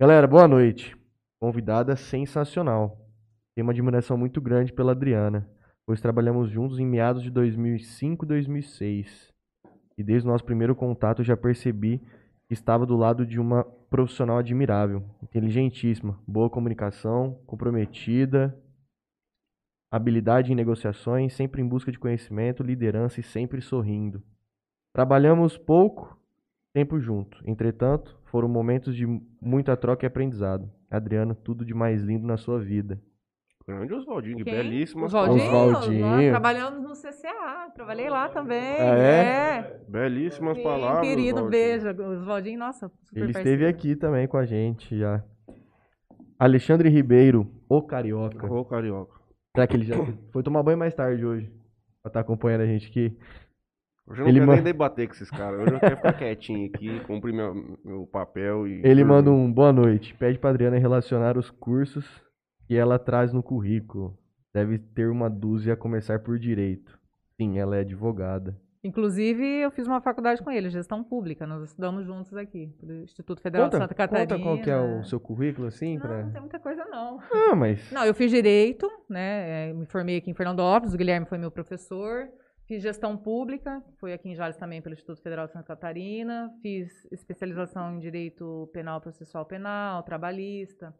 Galera, boa noite. Convidada sensacional. Tenho uma admiração muito grande pela Adriana, pois trabalhamos juntos em meados de 2005 e 2006. E desde o nosso primeiro contato já percebi que estava do lado de uma profissional admirável, inteligentíssima, boa comunicação, comprometida, habilidade em negociações, sempre em busca de conhecimento, liderança e sempre sorrindo. Trabalhamos pouco tempo junto. Entretanto, foram momentos de muita troca e aprendizado. Adriano, tudo de mais lindo na sua vida.
Grande Oswaldinho,
Quem?
belíssimas
Oswaldinho,
palavras.
Oswaldinho.
trabalhamos no CCA, trabalhei lá também.
Ah, é?
é.
Belíssimas
Sim,
palavras.
querido,
Oswaldinho.
beijo. Oswaldinho, nossa, super
Ele
parceiro.
esteve aqui também com a gente já. Alexandre Ribeiro, o Carioca.
Ô, carioca.
Será que ele já <coughs> foi tomar banho mais tarde hoje? Pra estar acompanhando a gente aqui.
Hoje eu não
Ele
quero
ma-
nem debater com esses caras. Hoje eu quero ficar quietinho aqui, cumprir meu, meu papel e.
Ele manda um boa noite. Pede pra Adriana relacionar os cursos que ela traz no currículo. Deve ter uma dúzia a começar por direito. Sim, ela é advogada.
Inclusive, eu fiz uma faculdade com ele, gestão pública. Nós estudamos juntos aqui, do Instituto Federal
Conta,
de Santa Catarina.
conta qual que é o seu currículo, assim,
Não,
pra...
não tem muita coisa, não.
Ah, mas...
Não, eu fiz direito, né? é, Me formei aqui em Fernandópolis, o Guilherme foi meu professor. Fiz gestão pública, foi aqui em Jales também pelo Instituto Federal de Santa Catarina. Fiz especialização em direito penal, processual penal, trabalhista.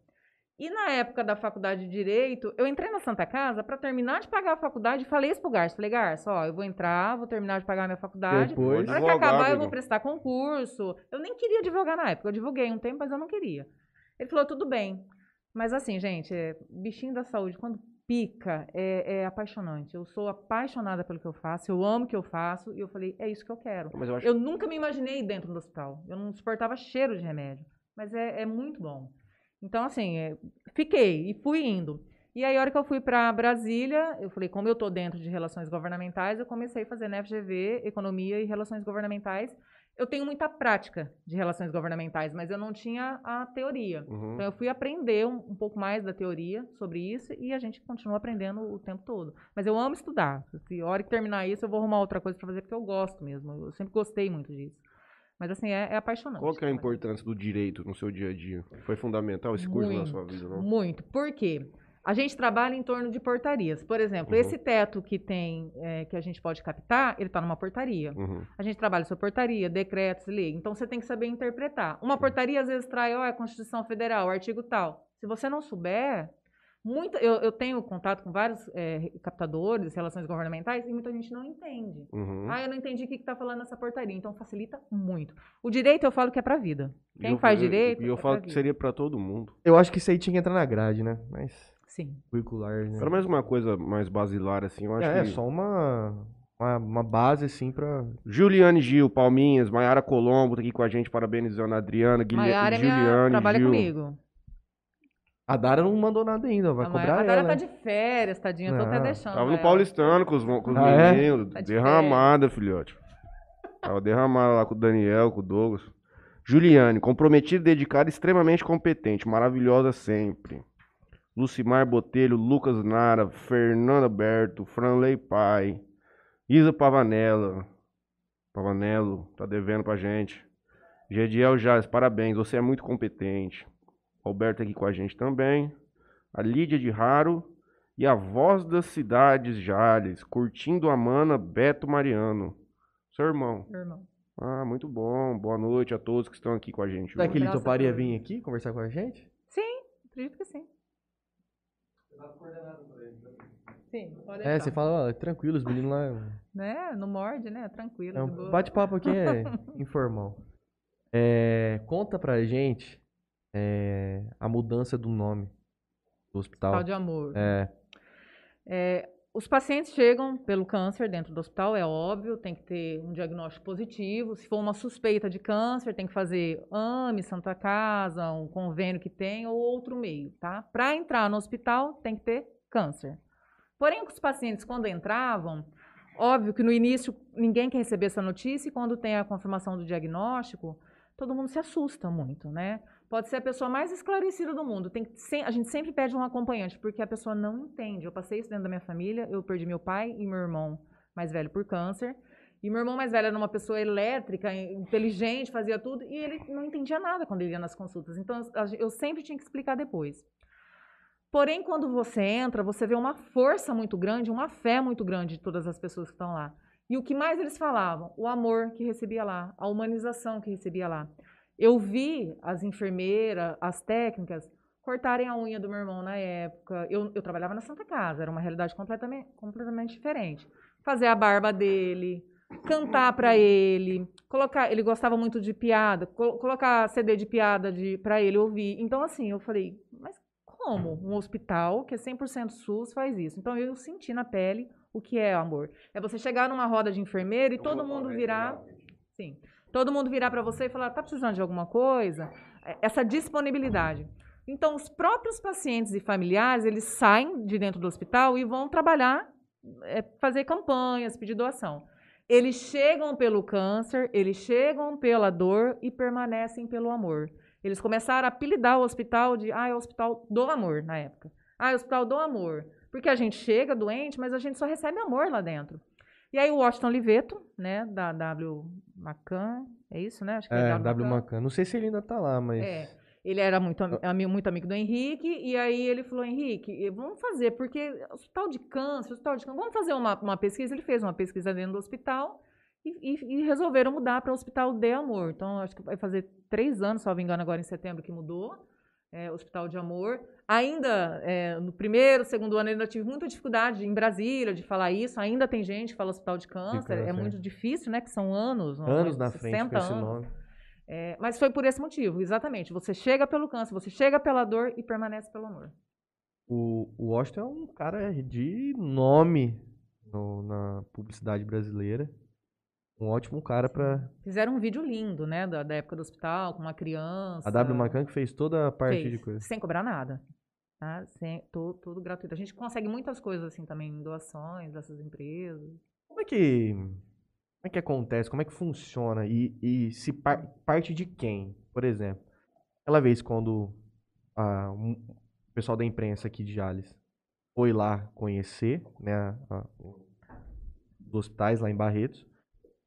E na época da faculdade de direito, eu entrei na Santa Casa para terminar de pagar a faculdade e falei isso pro Garço. Falei, Garço, ó, eu vou entrar, vou terminar de pagar a minha faculdade.
Depois...
Na hora que acabar, eu
irmão.
vou prestar concurso. Eu nem queria divulgar na época. Eu divulguei um tempo, mas eu não queria. Ele falou, tudo bem. Mas assim, gente, é, bichinho da saúde, quando pica, é, é apaixonante. Eu sou apaixonada pelo que eu faço, eu amo o que eu faço, e eu falei, é isso que eu quero.
Eu acho
Eu nunca me imaginei dentro do hospital. Eu não suportava cheiro de remédio. Mas é, é muito bom. Então, assim, é, fiquei e fui indo. E aí, a hora que eu fui para Brasília, eu falei, como eu estou dentro de relações governamentais, eu comecei a fazer na FGV, Economia e Relações Governamentais. Eu tenho muita prática de relações governamentais, mas eu não tinha a teoria.
Uhum.
Então, eu fui aprender um, um pouco mais da teoria sobre isso e a gente continua aprendendo o tempo todo. Mas eu amo estudar. Se a hora que terminar isso, eu vou arrumar outra coisa para fazer, porque eu gosto mesmo. Eu sempre gostei muito disso. Mas, assim, é, é apaixonante.
Qual que é a
trabalhar.
importância do direito no seu dia a dia? Foi fundamental esse curso na
Muito,
sua vida, não?
Muito. Por quê? A gente trabalha em torno de portarias. Por exemplo,
Uhum.
esse teto que tem, é, que a gente pode captar, ele está numa portaria.
Uhum.
A gente trabalha sobre portaria, decretos, lei. Então você tem que saber interpretar. Uma portaria às vezes traz, ó, é a Constituição Federal, artigo tal. Se você não souber, muita, eu, eu tenho contato com vários é, captadores, relações governamentais, e muita gente não entende.
Uhum.
Ah, eu não entendi o que está falando nessa portaria. Então facilita muito. O direito eu falo que é para a vida. Quem
eu-
faz
eu-
direito.
E eu
é
falo
pra
que
vida.
seria pra todo mundo.
Eu acho que isso aí tinha que entrar na grade, né? Mas
Sim.
curricular, né?
Pelo menos uma coisa mais basilar, assim, eu acho
É, é
que...
só uma, uma, uma base, assim, pra...
Juliane Gil, Palminhas, Maiara Colombo tá aqui com a gente, parabenizando a Adriana, Guilherme,
Maiara é minha,
Juliane
trabalha
Gil.
comigo.
A Dara não mandou nada ainda, vai
a
cobrar
Maiara, a
ela.
Dara tá de férias, tadinha. Eu tô até deixando.
Tava no
ela.
Paulistano com os, com os
Ah, é?
meninos,
Tá de
derramada, filhote. Tava derramada lá com o Daniel, com o Douglas. Juliane, comprometida, dedicada, extremamente competente, maravilhosa sempre. Lucimar Botelho, Lucas Nara, Fernanda Berto, Franley Pai, Isa Pavanella. Pavanello, tá devendo pra gente. Gediel Jales, parabéns, você é muito competente. Alberto aqui com a gente também. A Lídia de Raro e a voz das cidades Jales, curtindo a mana Beto Mariano. Seu irmão.
Meu irmão.
Ah, muito bom. Boa noite a todos que estão aqui com a gente.
Será
hoje.
que ele
Graças
toparia vir aqui conversar com a gente?
Sim, acredito que sim. Sim, pode
É, você fala, ó, tranquilo, os meninos lá... <laughs>
Né? Não morde, né? Tranquilo.
É um bate-papo aqui é <laughs> informal. É, conta pra gente é, a mudança do nome do hospital.
Hospital de amor.
É,
É, os pacientes chegam pelo câncer dentro do hospital, é óbvio, tem que ter um diagnóstico positivo. Se for uma suspeita de câncer, tem que fazer AME, Santa Casa, um convênio que tem ou outro meio, tá? Para entrar no hospital, tem que ter câncer. Porém, os pacientes, quando entravam, óbvio que no início ninguém quer receber essa notícia e quando tem a confirmação do diagnóstico, todo mundo se assusta muito, né? Pode ser a pessoa mais esclarecida do mundo. Tem sem- a gente sempre pede um acompanhante, porque a pessoa não entende. Eu passei isso dentro da minha família, eu perdi meu pai e meu irmão mais velho por câncer. E meu irmão mais velho era uma pessoa elétrica, inteligente, fazia tudo, e ele não entendia nada quando ele ia nas consultas. Então, eu sempre tinha que explicar depois. Porém, quando você entra, você vê uma força muito grande, uma fé muito grande de todas as pessoas que estão lá. E o que mais eles falavam? O amor que recebia lá, a humanização que recebia lá. Eu vi as enfermeiras, as técnicas, cortarem a unha do meu irmão na época. Eu, eu trabalhava na Santa Casa, era uma realidade completamente, completamente diferente. Fazer a barba dele, cantar para ele, colocar. Ele gostava muito de piada, col- colocar CD de piada de, para ele ouvir. Então, assim, eu falei, mas como um hospital que é 100% SUS faz isso? Então, eu senti na pele o que é amor. É você chegar numa roda de enfermeiro e todo mundo virar. Sim. Todo mundo virar para você e falar: tá precisando de alguma coisa? É, Essa disponibilidade. Então, os próprios pacientes e familiares, eles saem de dentro do hospital e vão trabalhar, é, fazer campanhas, pedir doação. Eles chegam pelo câncer, eles chegam pela dor e permanecem pelo amor. Eles começaram a apelidar o hospital de, ah, é o hospital do amor, na época. Ah, é o hospital do amor. Porque a gente chega doente, mas a gente só recebe amor lá dentro. E aí o Washington Liveto, né, da W Macan, é isso, né? Acho que
é,
é,
W Macan. Não sei se ele ainda tá lá, mas...
É. Ele era muito, ami- ami- muito amigo do Henrique, e aí ele falou, Henrique, vamos fazer, porque hospital de câncer, hospital de câncer, vamos fazer uma, uma pesquisa. Ele fez uma pesquisa dentro do hospital e, e- e resolveram mudar para o Hospital de Amor. Então, acho que vai fazer três anos, se não me engano, agora em setembro que mudou, é, Hospital de Amor. Ainda, é, no primeiro, segundo ano, eu ainda tive muita dificuldade em Brasília de falar isso. Ainda tem gente que fala Hospital de Câncer. é
câncer.
muito difícil, né? Que são anos.
Anos na
60
frente com esse
anos.
nome.
É, mas foi por esse motivo, exatamente. Você chega pelo câncer, você chega pela dor e permanece pelo amor.
o, o Washington é um cara de nome no- na publicidade brasileira. Um ótimo cara pra.
Fizeram um vídeo lindo, né? Da, da época do hospital, com uma criança.
A W Macan que fez toda a parte
Fez,
de coisa.
Sem cobrar nada. Tá? Sem, tu- tudo gratuito. A gente consegue muitas coisas assim também, doações dessas empresas.
Como é que. Como é que acontece? Como é que funciona? E, e se par- parte de quem? Por exemplo, aquela vez quando a- um- o pessoal da imprensa aqui de Jales foi lá conhecer né, a- os hospitais lá em Barretos,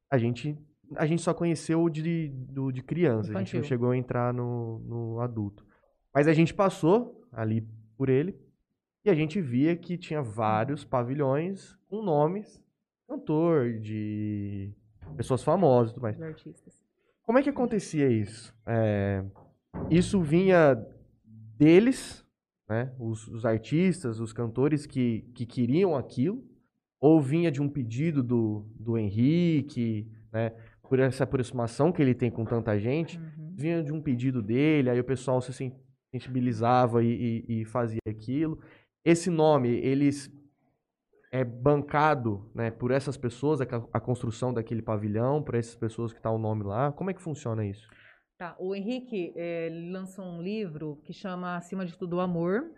a gente, a gente só conheceu o de, do, de criança, a gente não
Infantil.
chegou a entrar no, no adulto. Mas a gente passou ali por ele e a gente via que tinha vários pavilhões com nomes cantor, de pessoas famosas e tudo mais. Como é que acontecia isso? É, isso vinha deles, né? Os, os artistas, os cantores que, que queriam aquilo, ou vinha de um pedido do, do Henrique, né? Por essa aproximação que ele tem com tanta gente,
Uhum.
vinha de um pedido dele, aí o pessoal se sen- sensibilizava e, e- e fazia aquilo. Esse nome, eles é bancado né, por essas pessoas, a, a construção daquele pavilhão, por essas pessoas que tá o nome lá. Como é que funciona isso?
Tá, o Henrique ele lançou um livro que chama Acima de Tudo o Amor,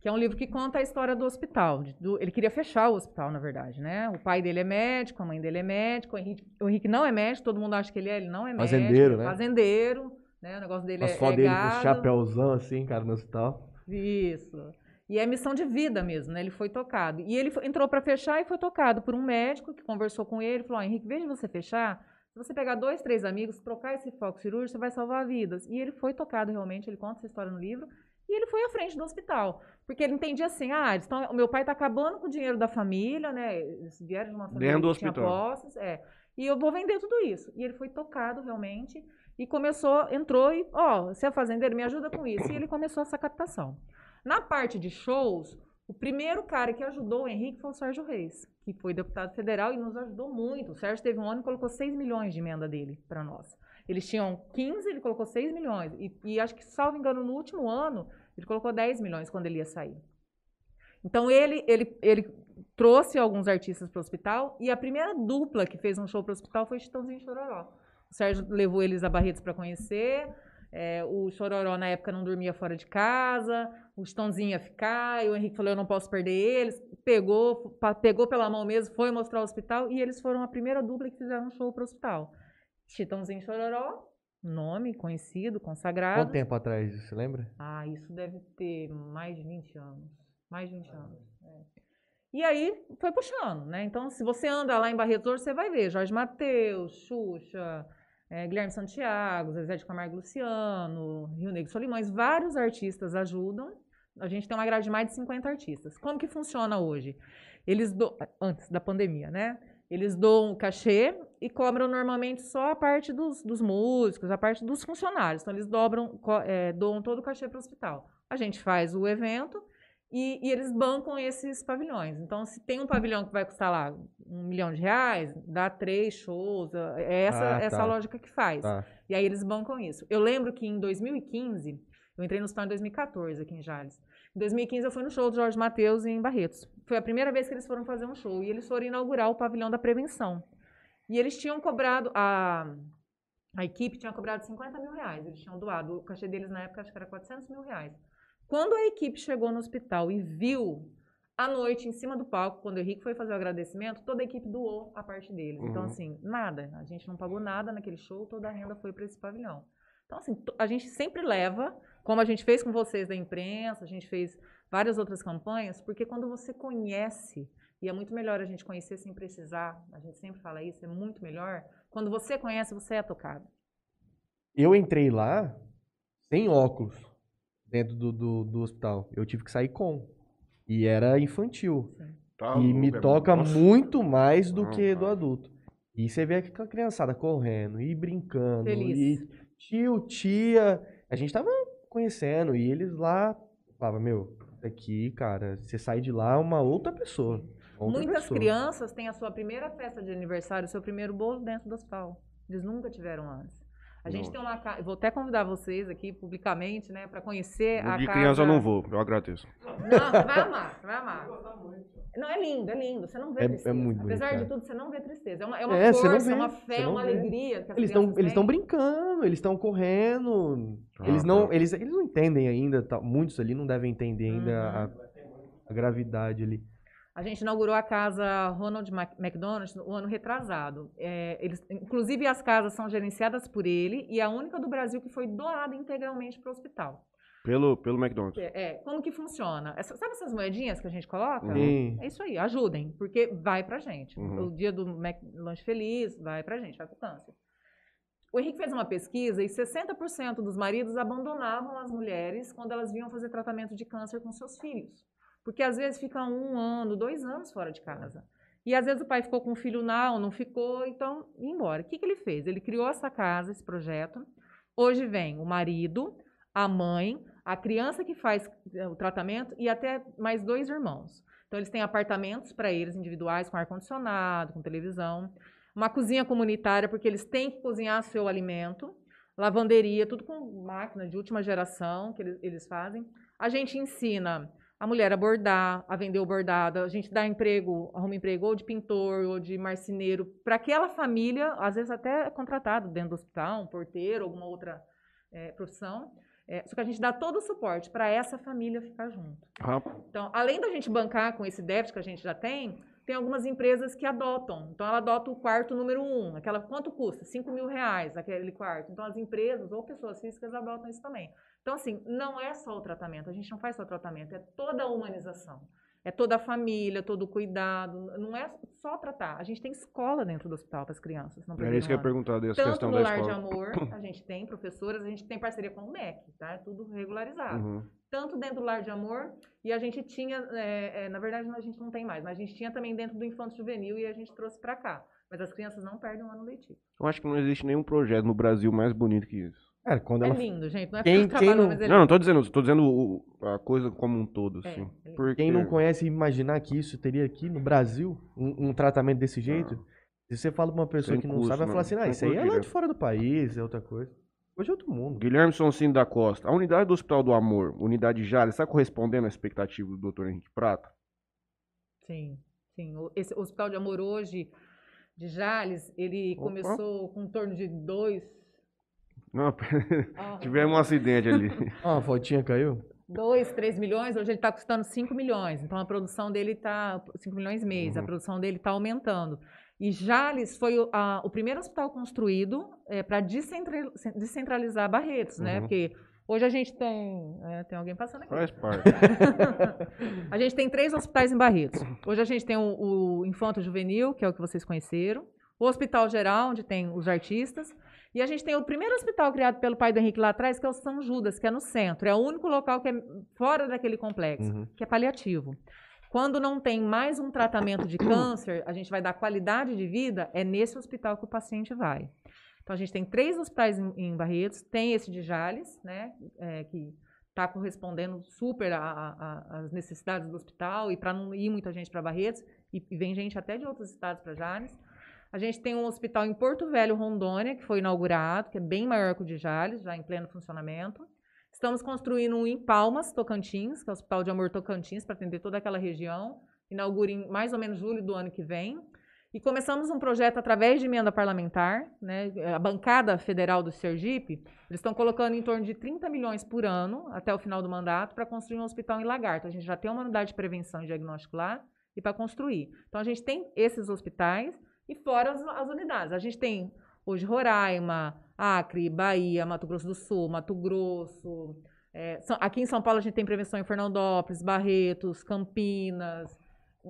que é um livro que conta a história do hospital. do- ele queria fechar o hospital, na verdade, né? O pai dele é médico, a mãe dele é médico, o Henrique, o Henrique não é médico, todo mundo acha que ele é, ele não é médico.
Fazendeiro,
é
né?
Fazendeiro, né? O negócio dele
As
é,
fotos
é
dele com chapéuzão assim, cara, no hospital.
Isso. E é missão de vida mesmo, né? Ele foi tocado. E ele entrou para fechar e foi tocado por um médico que conversou com ele e falou: ó, Henrique, veja você fechar. Se você pegar dois, três amigos, trocar esse foco cirúrgico, você vai salvar vidas. E ele foi tocado realmente, ele conta essa história no livro. E ele foi à frente do hospital. Porque ele entendia assim: ah, eles tão- o meu pai está acabando com o dinheiro da família, né? Eles vieram de uma família
Dentro do
que tinha
hospital.
posses. É. E eu vou vender tudo isso. E ele foi tocado realmente. E começou, entrou e, ó, você é fazendeiro, me ajuda com isso. E ele começou essa captação. Na parte de shows, o primeiro cara que ajudou o Henrique foi o Sérgio Reis, que foi deputado federal e nos ajudou muito. O Sérgio teve um ano e colocou 6 milhões de emenda dele para nós. Eles tinham 15, ele colocou 6 milhões. E, e acho que, salvo engano, no último ano, ele colocou 10 milhões quando ele ia sair. Então, ele, ele, ele trouxe alguns artistas para o hospital e a primeira dupla que fez um show para o hospital foi Chitãozinho Chororó. O Sérgio levou eles a Barretos para conhecer. é, o Chororó, na época, não dormia fora de casa. O Chitãozinho ia ficar. E o Henrique falou: Eu não posso perder eles. Pegou, pegou pela mão mesmo, foi mostrar o hospital. E eles foram a primeira dupla que fizeram um show para o hospital. Chitãozinho e Chororó, nome conhecido, consagrado.
Quanto tempo atrás, você lembra?
Ah, isso deve ter mais de 20 anos. Mais de 20 anos. é. E aí foi puxando, né? Então, se você anda lá em Barretos hoje, você vai ver Jorge Mateus, Xuxa, eh, Guilherme Santiago, Zezé de Camargo Luciano, Rio Negro Solimões, vários artistas ajudam. A gente tem uma grade de mais de 50 artistas. Como que funciona hoje? Eles do... antes da pandemia, né? Eles doam o cachê e cobram normalmente só a parte dos, dos músicos, a parte dos funcionários. Então, eles dobram, eh, doam todo o cachê para o hospital. A gente faz o evento e, e eles bancam esses pavilhões. Então, se tem um pavilhão que vai custar lá um milhão de reais, dá três shows. É essa,
Ah,
essa
tá.
a lógica que faz.
Tá.
E aí eles bancam isso. Eu lembro que em 2015, eu entrei no hospital em 2014 aqui em Jales. Em 2015 eu fui no show do Jorge Mateus em Barretos. Foi a primeira vez que eles foram fazer um show. E eles foram inaugurar o pavilhão da prevenção. E eles tinham cobrado, a, a equipe tinha cobrado 50 mil reais. Eles tinham doado. O cachê deles na época acho que era 400 mil reais. Quando a equipe chegou no hospital e viu à noite, em cima do palco, quando o Henrique foi fazer o agradecimento, toda a equipe doou a parte deles. Então,
Uhum.
assim, nada. A gente não pagou nada naquele show, toda a renda foi para esse pavilhão. Então, assim, a gente sempre leva, como a gente fez com vocês da imprensa, a gente fez várias outras campanhas, porque quando você conhece, e é muito melhor a gente conhecer sem precisar, a gente sempre fala isso, é muito melhor. Quando você conhece, você é tocado.
Eu entrei lá sem óculos dentro do, do, do hospital. Eu tive que sair com. E era infantil.
Tá
e
louco,
me
é
toca
nossa.
muito mais do
Não,
que do adulto. E você vê aquela criançada correndo e brincando.
Feliz.
E tio, tia. A gente tava conhecendo. E eles lá falavam, meu, isso aqui, cara, você sai de lá uma outra pessoa. outra
Muitas
pessoa.
crianças têm a sua primeira festa de aniversário, o seu primeiro bolo dentro do hospital. Eles nunca tiveram antes. A gente
Nossa.
tem uma casa. Vou até convidar vocês aqui publicamente, né, para conhecer
No
a
de
casa.
criança eu não vou, eu agradeço.
Não, você vai amar, você vai amar. Não, é lindo, é lindo. Você não vê
É- é
tristeza.
muito bonito,
Apesar de
cara.
tudo, você não vê tristeza. É uma, é uma
É, não
força,
vê,
uma fé,
não
uma
vê.
alegria. Que as
Eles estão eles estão brincando, eles estão correndo.
Ah,
eles não
tá.
eles, eles não entendem ainda, tá- muitos ali não devem entender ainda
Uhum.
a, a gravidade ali.
A gente inaugurou a casa Ronald McDonald no ano retrasado. É, eles, inclusive, as casas são gerenciadas por ele e a única do Brasil que foi doada integralmente para o hospital.
Pelo, pelo McDonald's.
É, é, como que funciona? Essa- sabe essas moedinhas que a gente coloca?
Uhum.
É isso aí, ajudem, porque vai pra gente.
Uhum.
O dia do Mac Lanche Feliz vai pra gente, vai pro câncer. O Henrique fez uma pesquisa e 60% dos maridos abandonavam as mulheres quando elas vinham fazer tratamento de câncer com seus filhos. Porque às vezes fica um ano, dois anos fora de casa. E às vezes o pai ficou com o filho não, não ficou, então ia embora. O que, que ele fez? Ele criou essa casa, esse projeto. Hoje vem o marido, a mãe, a criança que faz eh, o tratamento e até mais dois irmãos. Então, eles têm apartamentos para eles individuais, com ar-condicionado, com televisão. Uma cozinha comunitária, porque eles têm que cozinhar seu alimento. Lavanderia, tudo com máquina de última geração que eles, eles fazem. A gente ensina a mulher a bordar, a vender o bordado. A gente dá emprego, arruma emprego ou de pintor ou de marceneiro para aquela família, às vezes até contratado dentro do hospital, um porteiro, alguma outra eh, profissão. Eh, só que a gente dá todo o suporte para essa família ficar junto. Então, além da gente bancar com esse déficit que a gente já tem, tem algumas empresas que adotam. Então, ela adota o quarto número um. Aquela, quanto custa? 5 mil reais aquele quarto. Então, as empresas ou pessoas físicas adotam isso também. Então, assim, não é só o tratamento. A gente não faz só o tratamento, é toda a humanização. É toda a família, todo o cuidado. Não é só tratar. A gente tem escola dentro do hospital para as crianças. Não
era isso que eu ia
um
perguntar dessa
Tanto
questão
no
da
Lar de
escola.
Amor, <coughs> a gente tem professoras, a gente tem parceria com o MEC, tá? É tudo regularizado
Uhum.
tanto dentro do lar de amor, e a gente tinha, é, é, na verdade a gente não tem mais, mas a gente tinha também dentro do infanto juvenil e a gente trouxe para cá. Mas as crianças não perdem o ano letivo.
Eu acho que não existe nenhum projeto no Brasil mais bonito que isso.
Cara, quando
É
ela
lindo, gente, não é
Quem-
porque
quem não-
mas é
Não, não
lindo.
tô dizendo, tô dizendo o- a coisa como um todo,
É,
assim.
é lindo.
Porque
Quem não conhece imaginar que isso teria aqui no Brasil um, um tratamento desse jeito, se você fala pra uma pessoa
Sem
que não
custo,
sabe, vai
não.
falar assim, ah, isso aí é
custo
lá de fora do país, é outra coisa. Hoje é outro mundo.
Guilherme Sonsino da Costa, a unidade do Hospital do Amor, unidade Jales, está correspondendo à expectativa do Dr. Henrique Prata?
Sim, sim. O- Esse Hospital de Amor hoje, de Jales, ele
Opa.
começou com em torno de dois...
Não, <laughs> tivemos um acidente ali. <laughs>
Ah, a fotinha caiu?
2, 3 milhões, hoje ele está custando 5 milhões. Então a produção dele está 5 milhões mês, a
Uhum.
produção dele está aumentando. E Jales foi o, a- o primeiro hospital construído para descentralizar Barretos, né?
Uhum.
Porque hoje a gente tem. é, tem alguém passando aqui.
Faz parte. <laughs>
a gente tem três hospitais em Barretos. Hoje a gente tem o, o Infanto Juvenil, que é o que vocês conheceram, o Hospital Geral, onde tem os artistas, e a gente tem o primeiro hospital criado pelo pai do Henrique lá atrás, que é o São Judas, que é no centro. É o único local que é fora daquele complexo,
Uhum.
que é paliativo. Quando não tem mais um tratamento de câncer, a gente vai dar qualidade de vida, é nesse hospital que o paciente vai. Então, a gente tem três hospitais em, em Barretos, tem esse de Jales, né, é, que está correspondendo super às necessidades do hospital e para não ir muita gente para Barretos, e, e vem gente até de outros estados para Jales. A gente tem um hospital em Porto Velho, Rondônia, que foi inaugurado, que é bem maior que o de Jales, já em pleno funcionamento. Estamos construindo um em Palmas, Tocantins, que é o Hospital de Amor Tocantins, para atender toda aquela região. Inaugura em mais ou menos julho do ano que vem. E começamos um projeto através de emenda parlamentar, né? A bancada federal do Sergipe, eles estão colocando em torno de 30 milhões por ano até o final do mandato para construir um hospital em Lagarto. A gente já tem uma unidade de prevenção e diagnóstico lá e para construir. Então a gente tem esses hospitais e fora as, as unidades. A gente tem hoje Roraima, Acre, Bahia, Mato Grosso do Sul, Mato Grosso. é, aqui em São Paulo a gente tem prevenção em Fernandópolis, Barretos, Campinas.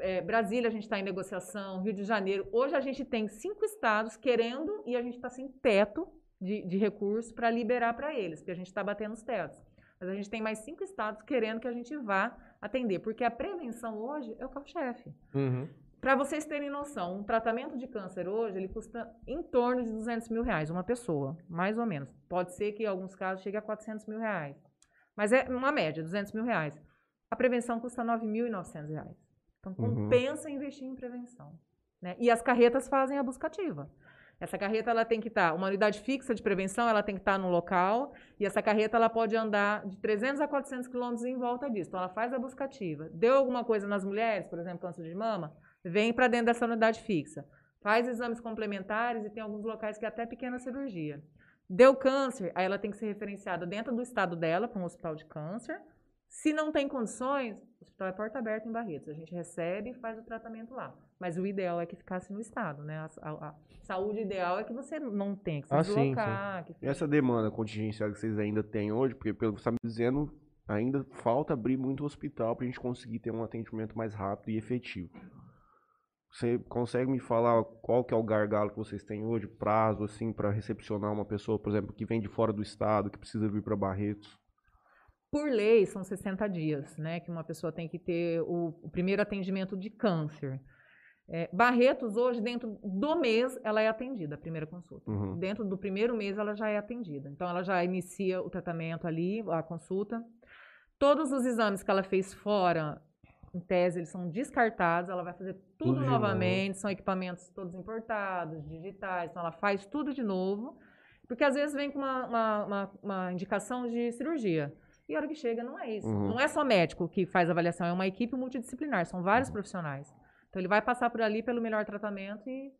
é, Brasília a gente está em negociação, Rio de Janeiro. Hoje a gente tem cinco estados querendo e a gente está sem teto de, de recursos para liberar para eles, porque a gente está batendo os tetos. Mas a gente tem mais cinco estados querendo que a gente vá atender, porque a prevenção hoje é o carro-chefe.
Uhum.
Para vocês terem noção, um tratamento de câncer hoje, ele custa em torno de 200 mil reais, uma pessoa, mais ou menos. Pode ser que em alguns casos chegue a 400 mil reais. Mas é uma média, 200 mil reais. A prevenção custa 9.900 reais. Então,
Uhum.
compensa investir em prevenção. né? E as carretas fazem a busca ativa. Essa carreta ela tem que estar, uma unidade fixa de prevenção, ela tem que estar no local, e essa carreta ela pode andar de 300 a 400 quilômetros em volta disso. Então ela faz a buscativa. Deu alguma coisa nas mulheres, por exemplo, câncer de mama, vem para dentro dessa unidade fixa. Faz exames complementares e tem alguns locais que é até pequena cirurgia. Deu câncer, aí ela tem que ser referenciada dentro do estado dela para um hospital de câncer. Se não tem condições, o hospital é porta aberta em Barretos. A gente recebe e faz o tratamento lá. Mas o ideal é que ficasse no estado, né? A, a, a saúde ideal é que você não tenha que se
Ah,
deslocar.
sim,
que
E essa demanda contingencial que vocês ainda têm hoje, porque pelo que você está me dizendo, ainda falta abrir muito hospital para a gente conseguir ter um atendimento mais rápido e efetivo. Você consegue me falar qual que é o gargalo que vocês têm hoje, prazo assim para recepcionar uma pessoa, por exemplo, que vem de fora do estado, que precisa vir para Barretos?
Por lei, são 60 dias, né? Que uma pessoa tem que ter o, o primeiro atendimento de câncer. É, Barretos, hoje, dentro do mês, ela é atendida, a primeira consulta.
Uhum.
Dentro do primeiro mês, ela já é atendida. Então, ela já inicia o tratamento ali, a consulta. Todos os exames que ela fez fora, em tese, eles são descartados. Ela vai fazer tudo,
Tudo
novamente. São equipamentos todos importados, digitais. Então, ela faz tudo de novo. Porque, às vezes, vem com uma, uma, uma- uma indicação de cirurgia. E a hora que chega, não é isso.
Uhum.
Não é só médico que faz avaliação, é uma equipe multidisciplinar. São vários profissionais. Então, ele vai passar por ali pelo melhor tratamento e,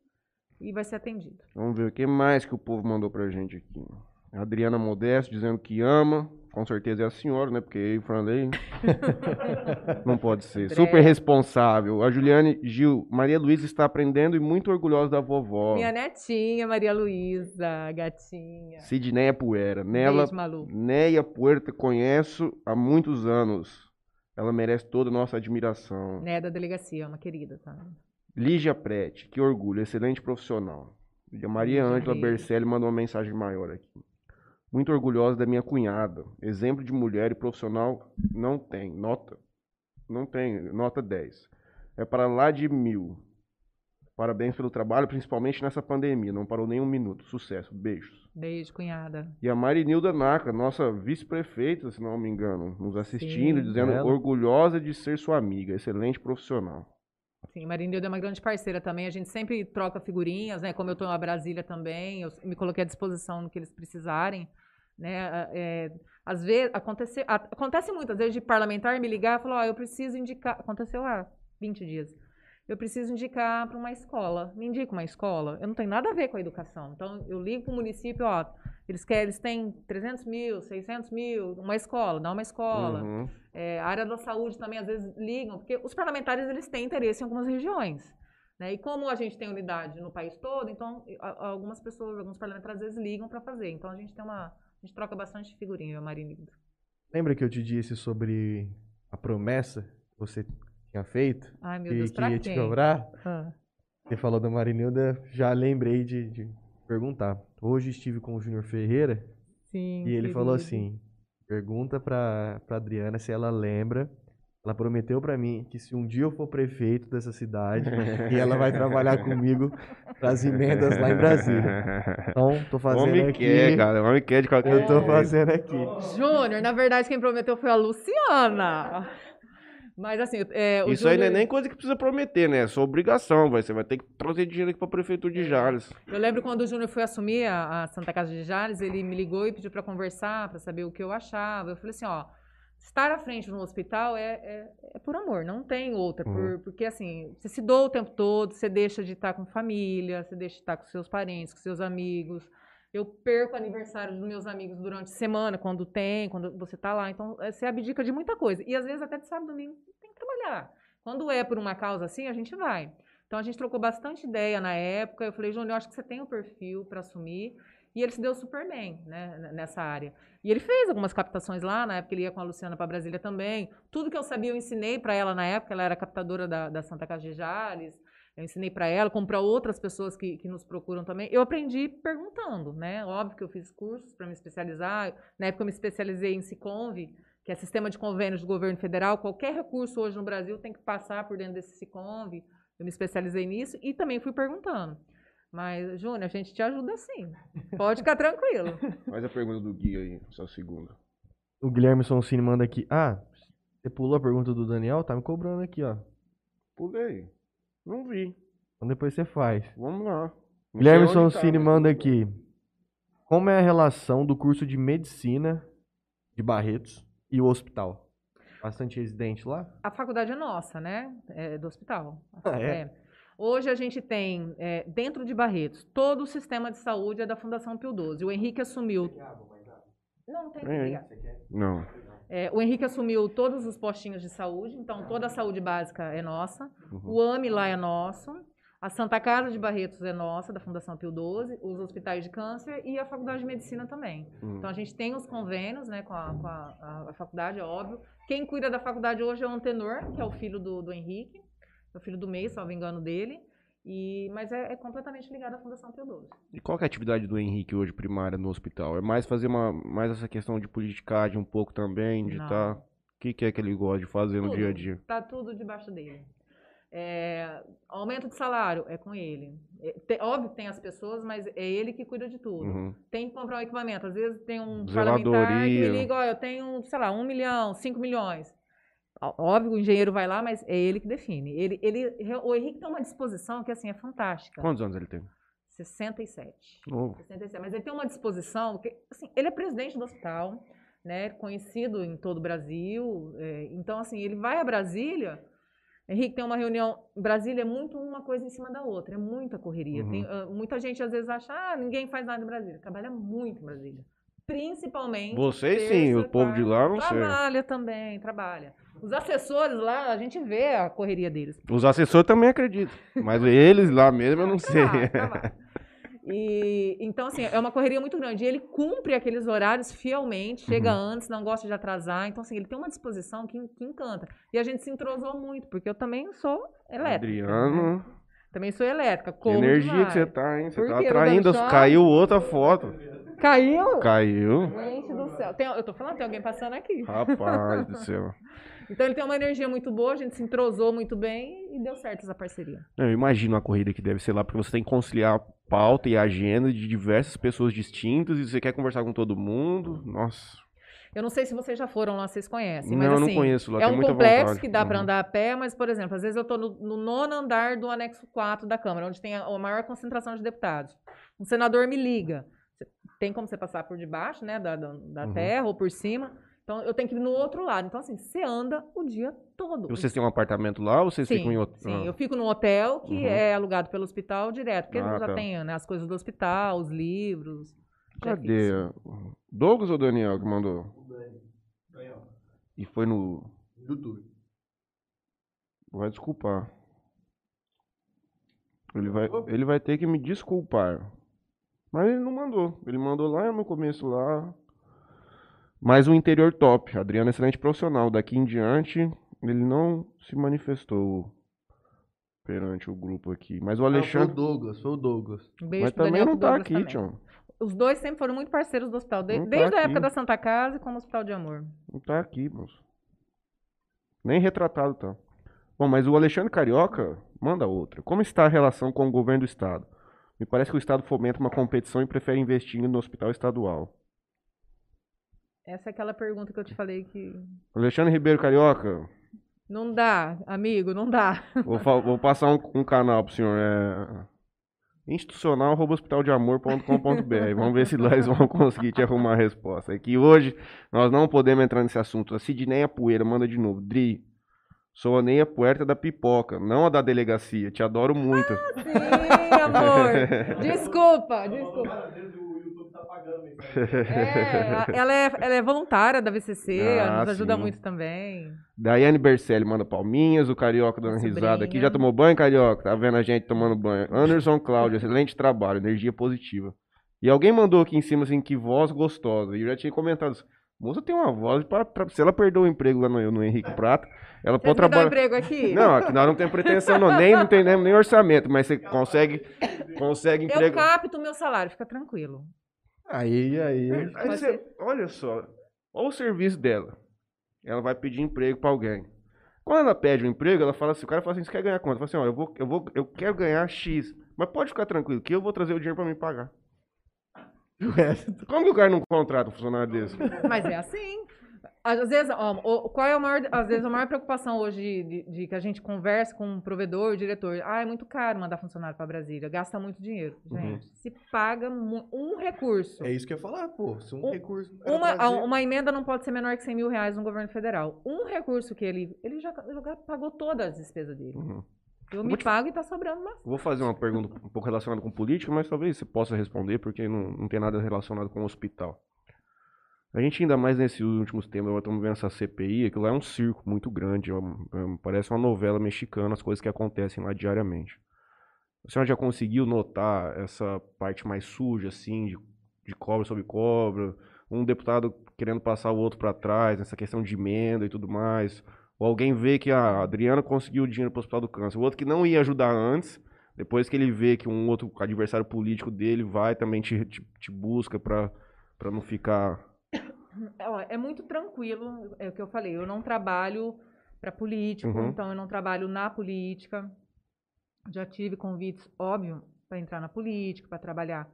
e vai ser atendido.
Vamos ver o que mais que o povo mandou pra gente aqui. A Adriana Modesto dizendo que ama. Com certeza é a senhora, né? Porque eu o Franley <laughs> não pode ser. Super responsável. A Juliane Gil, Maria Luísa está aprendendo e muito orgulhosa da vovó.
Minha netinha, Maria Luísa, gatinha.
Sidneia Puera. Nela,
Beijo, Malu.
Neia Puerta conheço há muitos anos. Ela merece toda a nossa admiração.
Né, da delegacia, uma querida, tá?
Lígia Prete, que orgulho, excelente profissional. Maria Ângela. Bercelli mandou uma mensagem maior aqui. Muito orgulhosa da minha cunhada. Exemplo de mulher e profissional não tem. Nota. Não tem. Nota 10. É para lá de mil. Parabéns pelo trabalho, principalmente nessa pandemia. Não parou nem um minuto. Sucesso. Beijos.
Beijo, cunhada.
E a Marinilda Naka, nossa vice-prefeita, se não me engano, nos assistindo,
Sim,
dizendo
ela.
orgulhosa de ser sua amiga. Excelente profissional.
Sim, Marinilda é uma grande parceira também. A gente sempre troca figurinhas, né? Como eu estou na Brasília também, eu me coloquei à disposição no que eles precisarem. Né? É, às vezes, acontece, acontece muito, às vezes, de parlamentar me ligar e falar, ó, eu preciso indicar. Aconteceu há 20 dias. Eu preciso indicar para uma escola. Me indica uma escola. Eu não tenho nada a ver com a educação. Então, eu ligo para o município, ó, eles querem, eles têm 300 mil, 600 mil, uma escola, dá uma escola.
Uhum.
É, a área da saúde também às vezes ligam, porque os parlamentares eles têm interesse em algumas regiões. Né? E como a gente tem unidade no país todo, então algumas pessoas, alguns parlamentares às vezes ligam para fazer. Então a gente tem uma. A gente troca bastante figurinha, eu.
Lembra que eu te disse sobre a promessa que você tinha feito?
Ai, meu
que,
Deus,
que
pra
ia
quem?
te cobrar?
Ah,
Você falou da Marinilda, já lembrei de, de perguntar. Hoje estive com o Júnior Ferreira
sim.
e ele falou
querido.
assim: pergunta pra, pra Adriana se ela lembra. Ela prometeu pra mim que se um dia eu for prefeito dessa cidade, <laughs> e ela vai trabalhar comigo pras emendas lá em Brasília. Então, tô fazendo
Homem
aqui.
quer, cara. Homem quer de qualquer
Eu tô
jeito.
fazendo aqui.
Júnior, na verdade, quem prometeu foi a Luciana. Mas assim, é, o
Isso aí não é
Júnior-
nem coisa que precisa prometer, né? É sua obrigação, vai. Você vai ter que trazer dinheiro aqui pra prefeitura de Jales.
Eu lembro quando o Júnior foi assumir a, a Santa Casa de Jales, ele me ligou e pediu para conversar, para saber o que eu achava. Eu falei assim, ó, estar à frente de um hospital é, é, é por amor, não tem outra.
Uhum.
por- porque assim, você se doa o tempo todo, você deixa de estar com família, você deixa de estar com seus parentes, com seus amigos. Eu perco aniversário dos meus amigos durante a semana, quando tem, quando você tá lá. Então, eh, você abdica de muita coisa. E às vezes até de sábado e domingo tem que trabalhar. Quando é por uma causa assim, a gente vai. Então a gente trocou bastante ideia na época. Eu falei, Júnior, eu acho que você tem o perfil para assumir. E ele se deu super bem né, nessa área. E ele fez algumas captações lá, na época ele ia com a Luciana para Brasília também. Tudo que eu sabia eu ensinei para ela na época, ela era captadora da, da Santa Casa de Jales. Eu ensinei para ela, como para outras pessoas que, que nos procuram também. Eu aprendi perguntando, né? Óbvio que eu fiz cursos para me especializar. Na época eu me especializei em Siconv, que é Sistema de Convênios do Governo Federal. Qualquer recurso hoje no Brasil tem que passar por dentro desse Siconv. Eu me especializei nisso e também fui perguntando. Mas, Júnior, a gente te ajuda sim. Pode ficar tranquilo. <laughs>
Faz a pergunta do Gui aí, só segunda.
O Guilherme Sonsini manda aqui. Ah, você pulou a pergunta do Daniel? Tá me cobrando aqui, ó.
Pulei. Não vi.
Então depois você faz.
Vamos lá. Não
Guilherme
tá,
Sonsini
mas
manda aqui. Como é a relação do curso de medicina de Barretos e o hospital? Bastante residente lá?
A faculdade é nossa, né? É do hospital.
Ah, é?
Hoje a gente tem, é, dentro de Barretos, todo o sistema de saúde é da Fundação Pio XII. O Henrique assumiu. Não, não tem que
É,
ligar.
Não.
É, o Henrique assumiu todos os postinhos de saúde, então toda a saúde básica é nossa.
Uhum.
O AME lá é nosso. A Santa Casa de Barretos é nossa, da Fundação Pio XII. Os hospitais de câncer e a Faculdade de Medicina também.
Uhum.
Então a gente tem os convênios né, com, a, com a- a- a faculdade, é óbvio. Quem cuida da faculdade hoje é o Antenor, que é o filho do, do Henrique, é o filho do não me engano dele. E, mas é, é completamente ligado à Fundação XII.
E qual é a atividade do Henrique hoje primária no hospital? É mais fazer uma mais essa questão de politicagem um pouco também, de estar. O que, que é que ele gosta de fazer no
Tudo.
dia a dia?
Tá tudo debaixo dele. É, aumento de salário é com ele. É, te- óbvio que tem as pessoas, mas é ele que cuida de tudo.
Uhum.
Tem que comprar um equipamento. Às vezes tem um parlamentar que
Zeladoria.
me liga, ó, eu tenho, sei lá, um milhão, cinco milhões. Óbvio, o engenheiro vai lá, mas é ele que define. Ele, ele, o Henrique tem uma disposição que assim é fantástica.
Quantos anos ele tem?
67.
Novo.
67. Mas ele tem uma disposição, que, assim, ele é presidente do hospital, né, conhecido em todo o Brasil. é, então, assim, ele vai a Brasília. Henrique tem uma reunião. Brasília é muito uma coisa em cima da outra, é muita correria.
Uhum.
Tem, ah, muita gente às vezes acha, ah, ninguém faz nada em Brasília. Trabalha muito em Brasília. Principalmente.
Vocês sim, o povo de lá não sei.
Trabalha também, trabalha. Os assessores lá, a gente vê a correria deles.
Os assessores também acreditam. Mas eles lá mesmo eu não <laughs> sei.
Trabalha, trabalha. E, então, assim, é uma correria muito grande. E ele cumpre aqueles horários fielmente, chega
Uhum.
antes, não gosta de atrasar. Então, assim, ele tem uma disposição que, que encanta. E a gente se entrosou muito, porque eu também sou elétrica. né?
Adriano,
Também sou elétrica.
que
corro
energia que
demais.
você tá, hein? Você
Por
tá
quê?
atraindo. Caiu outra foto.
Caiu?
Caiu.
Gente do céu. Tem- eu tô falando, tem alguém passando aqui.
Rapaz do céu. <laughs>
Então, ele tem uma energia muito boa, a gente se entrosou muito bem e deu certo essa parceria.
Não, eu imagino a corrida que deve ser lá, porque você tem que conciliar a pauta e a agenda de diversas pessoas distintas e você quer conversar com todo mundo. Nossa.
Eu não sei se vocês já foram lá, vocês conhecem.
Não,
mas,
eu não
assim,
conheço lá,
É um complexo
vontade.
que dá para
Uhum.
andar a pé, mas, por exemplo, às vezes eu estou no, no nono andar do anexo 4 da Câmara, onde tem a, a maior concentração de deputados. Um senador me liga. Tem como você passar por debaixo, né, da, da, da
Uhum.
terra ou por cima. Então, eu tenho que ir no outro lado. Então, assim, você anda o dia todo.
E vocês têm um apartamento lá ou vocês
Sim,
ficam em outro?
sim.
Ah.
eu fico no hotel que
Uhum.
é alugado pelo hospital direto, porque
Ah,
já
tá.
tem né, as coisas do hospital, os livros. é
Cadê? Douglas ou Daniel que mandou? E foi no.
YouTube.
Vai desculpar. Ele vai, ele vai ter que me desculpar. Mas ele não mandou. Ele mandou lá no começo lá. Mas o interior top. Adriano é excelente profissional. Daqui em diante, ele não se manifestou perante o grupo aqui. Mas o
Foi o
Alexandre.
Douglas, foi o Douglas.
Um beijo
Mas
pro
também
Daniel,
não tá
Douglas
aqui,
também.
Tião.
Os dois sempre foram muito parceiros do hospital, de-
tá
desde a
aqui.
época da Santa Casa e como Hospital de Amor.
Não tá aqui, moço. Nem retratado tá. Bom, mas o Alexandre Carioca manda outra. Como está a relação com o governo do estado? Me parece que o estado fomenta uma competição e prefere investir no hospital estadual.
Essa é aquela pergunta que eu te falei que
Alexandre Ribeiro Carioca,
não dá, amigo, não dá. <laughs>
vou, vou passar um, um canal pro senhor. É institucional.hospitaldeamor.com.br. Vamos ver se lá eles vão conseguir te arrumar a resposta. É que hoje nós não podemos entrar nesse assunto. A Sidneia Poeira manda de novo. Dri, sou a Neia Puerta da pipoca, não a da delegacia. Te adoro muito.
Sim, amor. <laughs> Desculpa, desculpa. É, a- ela é, ela é voluntária da VCC, ela
Ah,
nos ajuda
sim.
muito também.
Daiane Bercelli manda palminhas, o Carioca dando
Minha
risada aqui.
sobrinha.
Já tomou banho, Carioca? Tá vendo a gente tomando banho. Anderson Cláudio, excelente trabalho, energia positiva. E alguém mandou aqui em cima assim, que voz gostosa. E eu já tinha comentado isso. Moça tem uma voz, pra- se ela perdeu o emprego lá no, no Henrique Prata, ela
Você
pode
dá um
trabalhar...
emprego aqui?
Não, aqui nós não temos pretensão, não. Nem, não tem nem, nem orçamento, mas você consegue, consegue
Eu
emprego.
capto o meu salário, fica tranquilo.
Aí, aí.
Aí
Pode
você- olha só, olha o serviço dela. Ela vai pedir emprego pra alguém. Quando ela pede um emprego, ela fala assim, o cara fala assim, você quer ganhar quanto? Ela fala assim, ó, eu, vou, eu, vou, eu quero ganhar X, mas pode ficar tranquilo, que eu vou trazer o dinheiro pra me pagar. <laughs> Como que o cara não contrata um funcionário desse?
Mas é assim. Às vezes, ó, qual é a maior, às vezes a maior preocupação hoje de, de que a gente conversa com um provedor, diretor? Ah, é muito caro mandar funcionário para Brasília, gasta muito dinheiro.
Uhum.
Gente, se paga um recurso.
É isso que eu ia falar, pô. Se um,
Um-
recurso.
Uma, uma emenda não pode ser menor que 100 mil reais no governo federal. Um recurso que ele. Ele já, já pagou todas as despesas dele.
Uhum.
Eu me
te-
pago e tá sobrando mais.
Vou fazer uma pergunta um pouco relacionada com política, mas talvez você possa responder, porque não, não tem nada relacionado com o hospital. A gente, ainda mais nesses últimos tempos, estamos vendo essa CPI, aquilo lá é um circo muito grande, é é parece uma novela mexicana, as coisas que acontecem lá diariamente. A senhora já conseguiu notar essa parte mais suja, assim, de, de cobra sobre cobra? Um deputado querendo passar o outro para trás, nessa questão de emenda e tudo mais? Ou alguém vê que a Adriana conseguiu o dinheiro para o Hospital do Câncer, o outro que não ia ajudar antes, depois que ele vê que um outro adversário político dele vai também te, te, te busca para não ficar.
Ó, É muito tranquilo, é o que eu falei. Eu não trabalho para político,
Uhum.
então eu não trabalho na política. Já tive convites, óbvio, para entrar na política, para trabalhar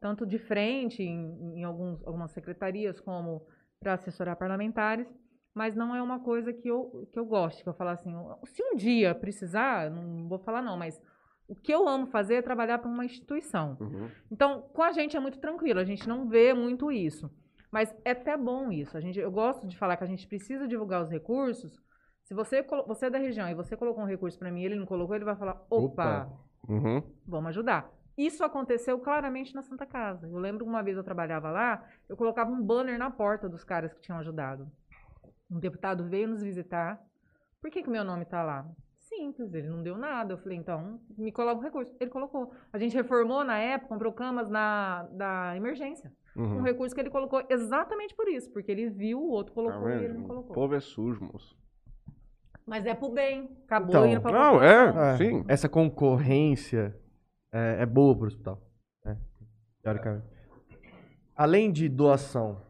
tanto de frente em, em alguns, algumas secretarias, como para assessorar parlamentares, mas não é uma coisa que eu, que eu gosto, que eu falar assim, se um dia precisar, não vou falar não, mas o que eu amo fazer é trabalhar para uma instituição.
Uhum.
Então, com a gente é muito tranquilo, a gente não vê muito isso. Mas é até bom isso. A gente, eu gosto de falar que a gente precisa divulgar os recursos. Se você, você é da região e você colocou um recurso para mim e ele não colocou, ele vai falar: opa,
Opa.
Uhum.
vamos ajudar. Isso aconteceu claramente na Santa Casa. Eu lembro que uma vez eu trabalhava lá, eu colocava um banner na porta dos caras que tinham ajudado. Um deputado veio nos visitar. Por que, que meu nome está lá? Simples, ele não deu nada. Eu falei, então, me coloca um recurso. Ele colocou. A gente reformou na época, comprou camas na, da emergência. Um
Uhum.
recurso que ele colocou exatamente por isso, porque ele viu, o outro
Tá
colocou e ele não
O
colocou.
povo é sujo, moço.
Mas é pro bem. Acabou
Então,
indo pra
Não, é,
É,
sim.
Essa concorrência é, é boa pro hospital. né? Teoricamente. Além de doação,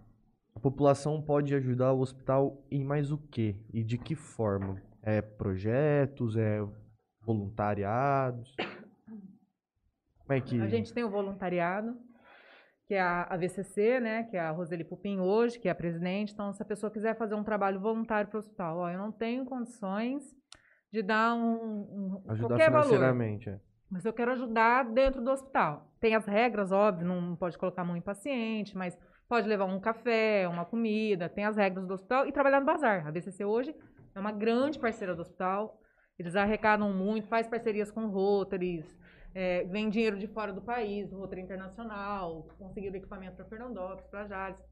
a população pode ajudar o hospital em mais o quê? E de que forma? É projetos? É voluntariados? Como é que.
A gente tem o voluntariado, que é a, VCC, né, que é a Roseli Pupim hoje, que é a presidente. Então, se a pessoa quiser fazer um trabalho voluntário para o hospital, ó, eu não tenho condições de dar um, um
ajudar
qualquer valor,
financeiramente. é.
mas eu quero ajudar dentro do hospital. Tem as regras, óbvio, não pode colocar mão em paciente, mas pode levar um café, uma comida, tem as regras do hospital e trabalhar no bazar. A VCC hoje é uma grande parceira do hospital. Eles arrecadam muito, faz parcerias com Rotaries, é, vem dinheiro de fora do país, Rotary Internacional, conseguiram equipamento para Fernandópolis, para Jales.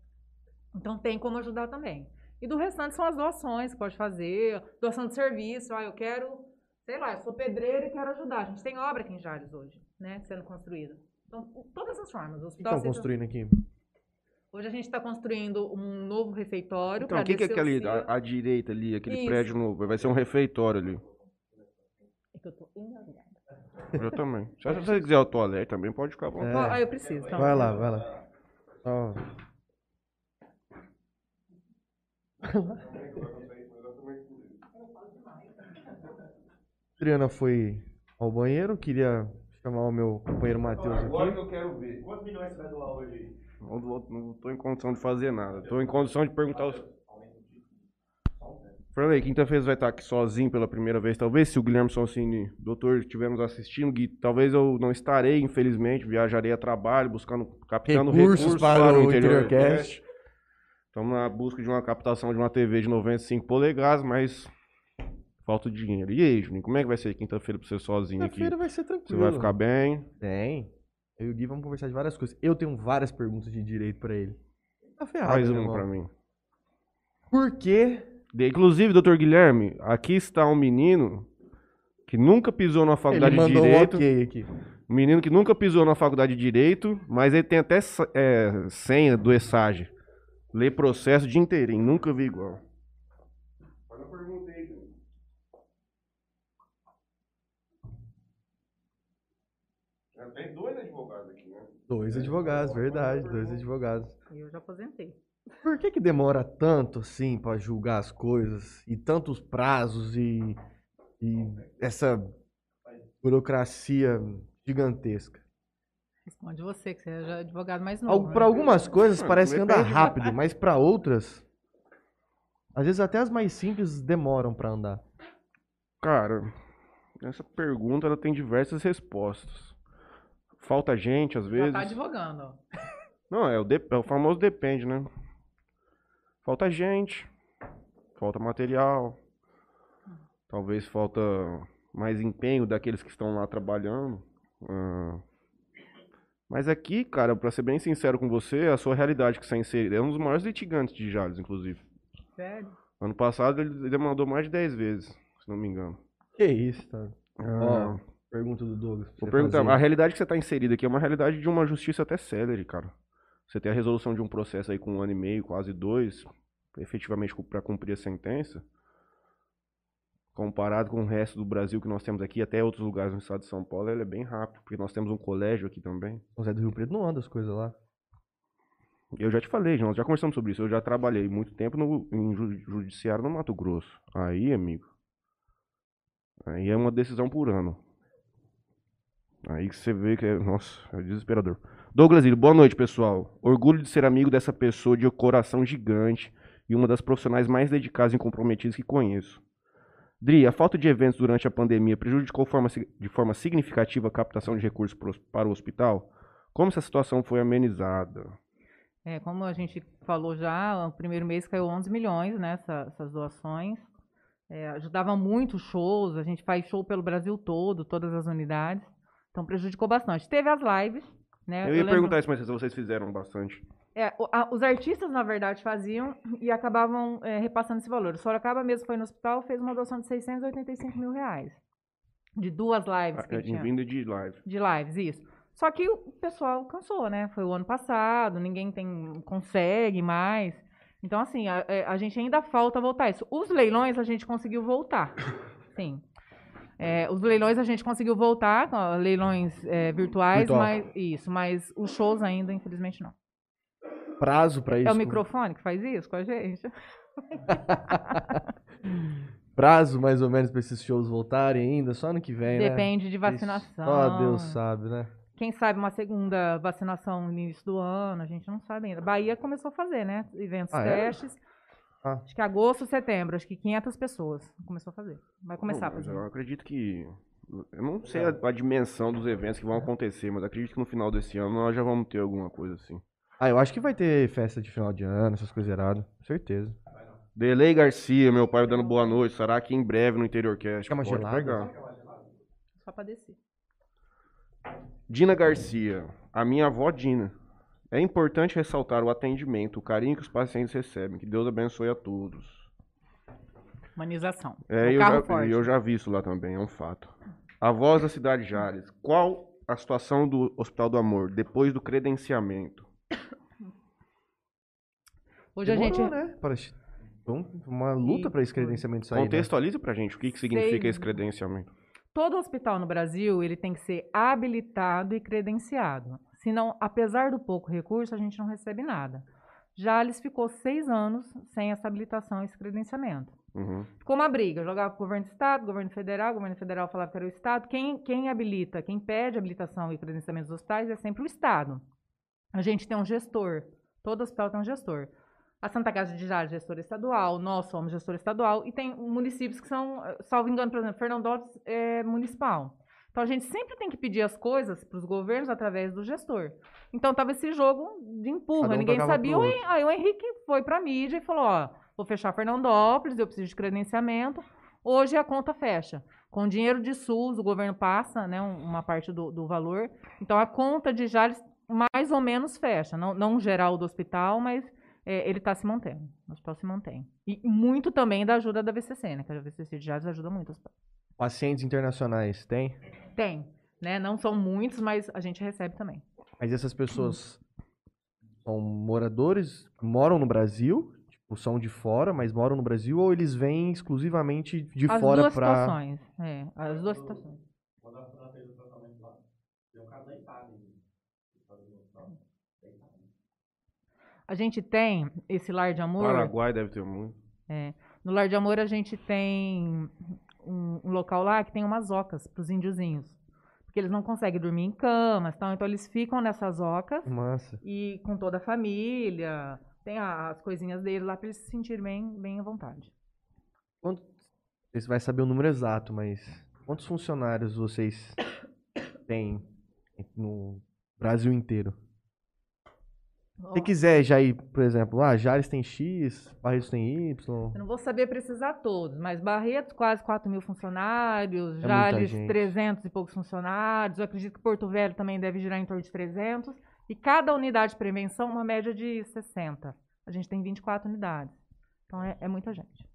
Então tem como ajudar também. E do restante são as doações que pode fazer, doação de serviço. Ah, eu quero, sei lá, eu sou pedreiro e quero ajudar. A gente tem obra aqui em Jales hoje, né, sendo construída. Então, todas as formas. O
O que
hospital
estão construindo aqui?
Hoje a gente está construindo um novo refeitório.
Então, o que, que é aquele, a, a direita ali, aquele
Isso.
prédio novo? Vai ser um refeitório ali.
É que eu tô engasgada.
Eu também. Se você quiser o toalete também, pode ficar bom.
É.
Ah, eu preciso. Então.
Vai lá, vai lá. Ó. Adriana foi ao banheiro, queria chamar o meu companheiro Matheus aqui.
eu quero ver. Quantos milhões você vai doar hoje? Não, não tô em condição de fazer nada. Tô em condição de perguntar os. Franley, quinta-feira você vai estar aqui sozinho pela primeira vez. Talvez se o Guilherme Sonsini, doutor, estiver nos assistindo, Gui, talvez eu não estarei, infelizmente. Viajarei a trabalho, buscando, captando
Recursos
recursos,
para o
Interior
Interiorcast.
Estamos na busca de uma captação de uma TV de 95 polegadas, mas falta o dinheiro. E aí, Juninho, como é que vai ser quinta-feira pra você sozinho aqui?
Quinta-feira vai ser
Você
tranquilo.
vai ficar bem?
Tem. Eu e o Gui vamos conversar de várias coisas. Eu tenho várias perguntas de direito pra ele. Tá ferrado,
Faz
né,
um
irmão?
pra mim.
Por que
De- Inclusive, doutor Guilherme, aqui está um menino que nunca pisou na
ele
faculdade de
mandou um
Direito.
ok aqui?
Um menino que nunca pisou na faculdade de Direito, mas ele tem até é, senha do ESAGE. Lê processo de inteirinho, nunca vi igual. Mas eu perguntei, tem dois advogados aqui, né?
Dois advogados, verdade, dois advogados.
Eu já aposentei.
Por que que demora tanto assim pra julgar as coisas e tantos prazos e, e essa burocracia gigantesca?
Responde você, que você é já advogado mais novo.
Pra
né?
algumas coisas parece que anda
depende.
rápido, mas pra outras Às vezes até as mais simples demoram pra andar.
Cara, essa pergunta ela tem diversas respostas. Falta gente, às
Já
vezes.
tá advogando. ó.
Não, é o, de- é o famoso depende, né? Falta gente, falta material, talvez falta mais empenho daqueles que estão lá trabalhando. ah. Mas aqui, cara, pra ser bem sincero com você, a sua realidade que você está inserida é um dos maiores litigantes de Jales, inclusive.
Sério?
Ano passado ele demandou mais de 10 vezes, se não me engano.
Que isso, tá?
Ah,
Ó, pergunta do Douglas.
Vou perguntar,
fazer.
a realidade que você está inserida aqui é uma realidade de uma justiça até célere, cara. Você tem a resolução de um processo aí com um ano e meio, quase dois, efetivamente para cumprir a sentença. Comparado com o resto do Brasil que nós temos aqui, até outros lugares no estado de São Paulo, ele é bem rápido, porque nós temos um colégio aqui também.
O Zé do Rio Preto não anda as coisas lá.
Eu já te falei, nós já conversamos sobre isso. Eu já trabalhei muito tempo no, em ju- judiciário no Mato Grosso. Aí, amigo, aí é uma decisão por ano. Aí que você vê que é, nossa, é desesperador. Douglas Ilho, boa noite, pessoal. Orgulho de ser amigo dessa pessoa de coração gigante e uma das profissionais mais dedicadas e comprometidas que conheço. Dri, a falta de eventos durante a pandemia prejudicou forma de forma significativa a captação de recursos para o hospital? Como essa situação foi amenizada?
É, como a gente falou já, o primeiro mês caiu 11 milhões, né, essa- essas doações. É, ajudava muito shows, a gente faz show pelo Brasil todo, todas as unidades. Então prejudicou bastante. Teve as lives, né?
Eu ia
lembro-
perguntar isso, mas vocês fizeram bastante.
É, os artistas, na verdade, faziam e acabavam é, repassando esse valor. O Sorocaba mesmo foi no hospital, fez uma doação de 685 mil reais. De duas lives que ele
Em vinda de live.
De lives, isso. Só que o pessoal cansou, né? Foi o ano passado, ninguém tem, consegue mais. Então, assim, a, é, a gente ainda falta voltar isso. Os leilões a gente conseguiu voltar. <coughs> Sim. É, os leilões a gente conseguiu voltar, leilões é, virtuais,
Virtual.
mas isso, mas os shows ainda, infelizmente, não.
Prazo pra isso.
É o microfone que faz isso com a gente? <laughs>
Prazo, mais ou menos, pra esses shows voltarem ainda, só ano que vem, né?
Depende de vacinação.
Só Deus sabe, né?
Quem sabe uma segunda vacinação no início do ano, a gente não sabe ainda. Bahia começou a fazer, né? Eventos,
Ah, é?
testes.
Ah.
Acho que agosto, setembro, acho que 500 pessoas começou a fazer. Vai começar a fazer.
eu acredito que. Eu não sei a, a dimensão dos eventos que vão acontecer, mas acredito que no final desse ano nós já vamos ter alguma coisa assim.
Ah, eu acho que vai ter festa de final de ano, essas coisas erradas. Certeza.
Delei Garcia, meu pai dando boa noite. Será que em breve no Interior Cast?
Quer uma
Pode
gelada?
pegar.
Só pra descer.
Dina Garcia, a minha avó Dina. É importante ressaltar o atendimento, o carinho que os pacientes recebem. Que Deus abençoe a todos.
Humanização.
É, eu
carro
já,
forte.
eu já vi isso lá também, é um fato. A voz da cidade de Jales. Qual a situação do Hospital do Amor depois do credenciamento?
Hoje a
Demorou,
gente.
né? Parece uma luta
E
pra esse credenciamento sair. né?
Contextualiza pra gente o que, que significa
Sei.
esse credenciamento.
Todo hospital no Brasil ele tem que ser habilitado e credenciado. Senão, apesar do pouco recurso, a gente não recebe nada. Jales ficou seis anos sem essa habilitação e esse credenciamento.
Uhum.
Ficou uma briga, jogava pro governo do estado, governo federal, governo federal falava que era o estado. Quem, quem habilita, quem pede habilitação e credenciamento dos hospitais é sempre o estado. A gente tem um gestor, todo hospital tem um gestor. A Santa Casa de Jales, gestora estadual, nós somos gestor estadual, e tem municípios que são, eh, salvo engano, por exemplo, Fernandópolis é municipal. Então a gente sempre tem que pedir as coisas para os governos através do gestor. Então tava esse jogo de empurra,
um
ninguém sabia. O. Hen- Aí o Henrique foi para a mídia e falou: ó, vou fechar Fernandópolis, eu preciso de credenciamento. Hoje a conta fecha. Com dinheiro de SUS, o governo passa né, um- uma parte do, do valor. Então a conta de Jales mais ou menos fecha. Não, não geral do hospital, mas é, ele está se mantendo. O hospital se mantém. E muito também da ajuda da VCC, né? Que a VCC de Jales ajuda muito o hospital.
Pacientes internacionais, tem?
Tem, né? Não são muitos, mas a gente recebe também.
Mas essas pessoas são moradores, moram no Brasil, tipo, são de fora, mas moram no Brasil, ou eles vêm exclusivamente de
as
fora
duas
pra.
situações. É, as duas situações. A gente tem esse lar de amor.
Paraguai deve ter muito.
É, no Lar de Amor a gente tem um, um local lá que tem umas ocas para os índiozinhos. Porque eles não conseguem dormir em camas, tal, então eles ficam nessas ocas
Massa.
e com toda a família, tem a- as coisinhas dele lá para eles se sentirem bem, bem à vontade.
Quanto, você vai saber o número exato, mas quantos funcionários vocês <coughs> têm no Brasil inteiro? Se quiser já ir, por exemplo, ah, Jales tem X, Barretos tem Y.
Eu não vou saber precisar todos, mas Barretos, quase 4 mil funcionários,
muita
Jales,
gente.
300 e poucos funcionários, eu acredito que Porto Velho também deve girar em torno de 300, e cada unidade de prevenção, uma média de 60. A gente tem 24 unidades, então é, é muita gente.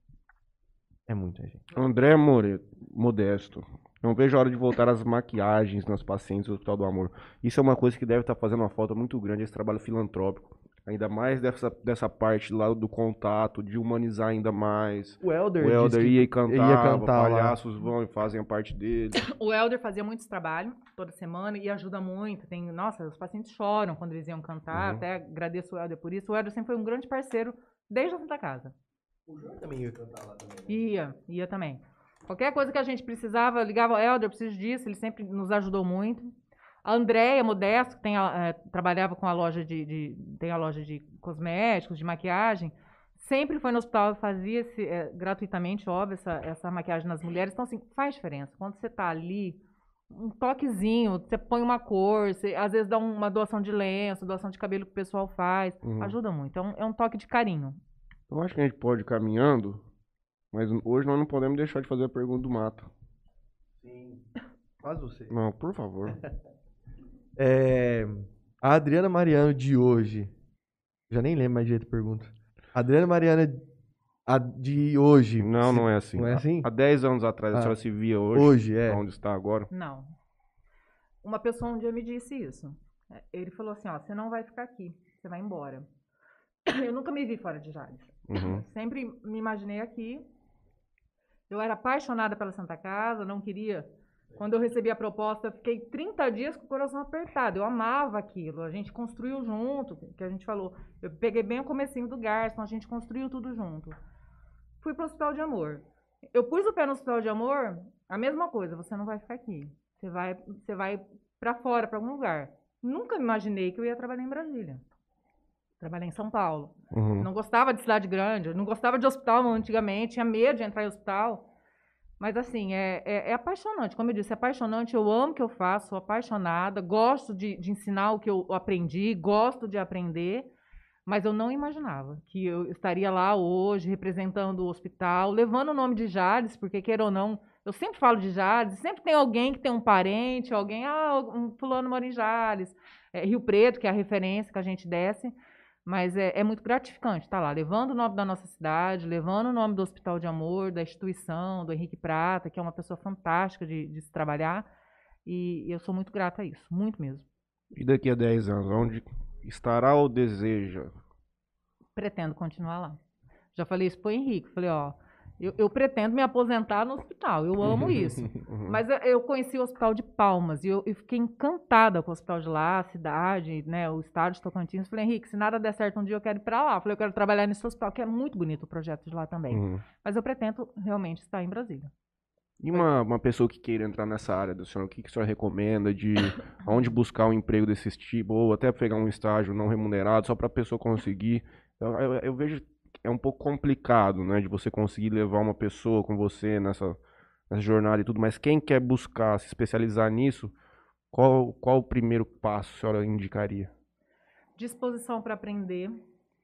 É muita gente.
André More... Modesto. Não vejo a hora de voltar às maquiagens nas pacientes do Hospital do Amor. Isso é uma coisa que deve estar fazendo uma falta muito grande, esse trabalho filantrópico. Ainda mais dessa, dessa parte lá do contato, de humanizar ainda mais.
O Elder,
O
disse
Helder
que
ia e cantava,
ia cantar lá.
palhaços vão e fazem a parte dele. <coughs>
O Helder fazia muito trabalho toda semana e ajuda muito. Tem, nossa, os pacientes choram quando eles iam cantar.
Uhum.
Até agradeço o Helder por isso. O Helder sempre foi um grande parceiro desde a Santa Casa.
O João também ia cantar lá também. né?
Ia, ia também. Qualquer coisa que a gente precisava, ligava ao Helder, eu preciso disso, ele sempre nos ajudou muito. A Andréia Modesto, que tem a- eh, trabalhava com a loja de, de- tem a loja de cosméticos, de maquiagem, sempre foi no hospital e fazia esse, eh, gratuitamente, óbvio, essa, essa maquiagem nas mulheres. Então, assim, faz diferença. Quando você está ali, um toquezinho, você põe uma cor, você, às vezes dá uma doação de lenço, doação de cabelo que o pessoal faz,
Uhum.
ajuda muito. É um, é um toque de carinho.
Eu acho que a gente pode ir caminhando, mas hoje nós não podemos deixar de fazer a pergunta do Mato.
Sim. Faz você.
Não, por favor. <laughs>
É, a Adriana Mariano de hoje. Já nem lembro mais direito a pergunta. A Adriana Mariana a de hoje.
Não,
se-
não é assim.
Não é assim?
Há 10 anos atrás a
Ah.
senhora se via hoje,
Hoje, é.
onde está agora.
Não. Uma pessoa um dia me disse isso. Ele falou assim, ó, você não vai ficar aqui, você vai embora. <clears throat> Eu nunca me vi fora de Jales.
Uhum.
Sempre me imaginei aqui. Eu era apaixonada pela Santa Casa, não queria. Quando eu recebi a proposta, eu fiquei 30 dias com o coração apertado. Eu amava aquilo. A gente construiu junto, que a gente falou. Eu peguei bem o comecinho do Garçom, a gente construiu tudo junto. Fui para o Hospital de Amor. Eu pus o pé no Hospital de Amor, a mesma coisa, você não vai ficar aqui. Você vai, você vai para fora, para algum lugar. Nunca imaginei que eu ia trabalhar em Brasília. Trabalhei em São Paulo.
Uhum.
Não gostava de cidade grande, não gostava de hospital antigamente, tinha medo de entrar em hospital. Mas assim, é, é, é apaixonante. Como eu disse, é apaixonante. Eu amo o que eu faço, sou apaixonada, gosto de, de ensinar o que eu aprendi, gosto de aprender. Mas eu não imaginava que eu estaria lá hoje, representando o hospital, levando o nome de Jades, porque queira ou não, eu sempre falo de Jades, sempre tem alguém que tem um parente, alguém, ah, um fulano mora em Jales, é, Rio Preto, que é a referência que a gente desce. Mas é, é muito gratificante estar lá, levando o nome da nossa cidade, levando o nome do Hospital de Amor, da instituição, do Henrique Prata, que é uma pessoa fantástica de, de se trabalhar. E eu sou muito grata a isso, muito mesmo.
E daqui a 10 anos, onde estará ou deseja?
Pretendo continuar lá. Já falei isso pro Henrique, falei, ó, eu, eu pretendo me aposentar no hospital, eu amo isso. <laughs>
Uhum.
Mas eu, eu conheci o Hospital de Palmas e eu, eu fiquei encantada com o hospital de lá, a cidade, né, o estado de Tocantins. Falei, Henrique, se nada der certo um dia eu quero ir para lá. Falei, eu quero trabalhar nesse hospital, que é muito bonito o projeto de lá também.
Uhum.
Mas eu pretendo realmente estar em Brasília.
E uma, uma pessoa que queira entrar nessa área do senhor, o que, que o senhor recomenda de <coughs> onde buscar um emprego desse tipo, ou até pegar um estágio não remunerado, só para a pessoa conseguir? Eu, eu, eu vejo é um pouco complicado, né, de você conseguir levar uma pessoa com você nessa, nessa jornada e tudo, mas quem quer buscar se especializar nisso, qual, qual o primeiro passo a senhora indicaria?
Disposição para aprender,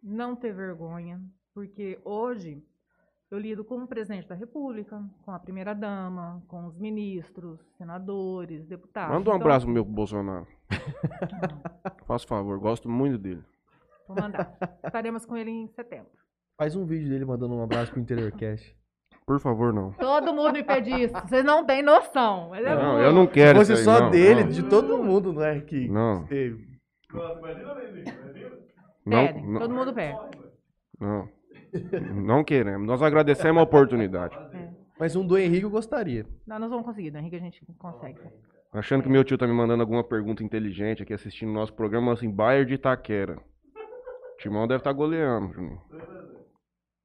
não ter vergonha, porque hoje eu lido com o presidente da República, com a primeira-dama, com os ministros, senadores, deputados.
Manda um
Então,
abraço pro meu Bolsonaro. <laughs> Faça favor, gosto muito dele.
Vou mandar. Estaremos com ele em setembro.
Faz um vídeo dele mandando um abraço pro Interiorcast.
Por favor, não.
Todo mundo me pede isso. Vocês não têm noção. Mas é
Não,
muito.
eu não
Se
quero
fosse
isso aí,
só
não,
dele,
não.
de todo mundo, não é? Que
Não.
teve.
Não,
Pedem,
não,
todo mundo pede.
não. Não queremos. Nós agradecemos a oportunidade.
Mas um do Henrique eu gostaria.
Não, nós vamos conseguir, né? Henrique, a gente consegue.
Achando que meu tio tá me mandando alguma pergunta inteligente aqui assistindo o nosso programa, assim, Bayer de Itaquera. O Timão deve estar goleando, Juninho.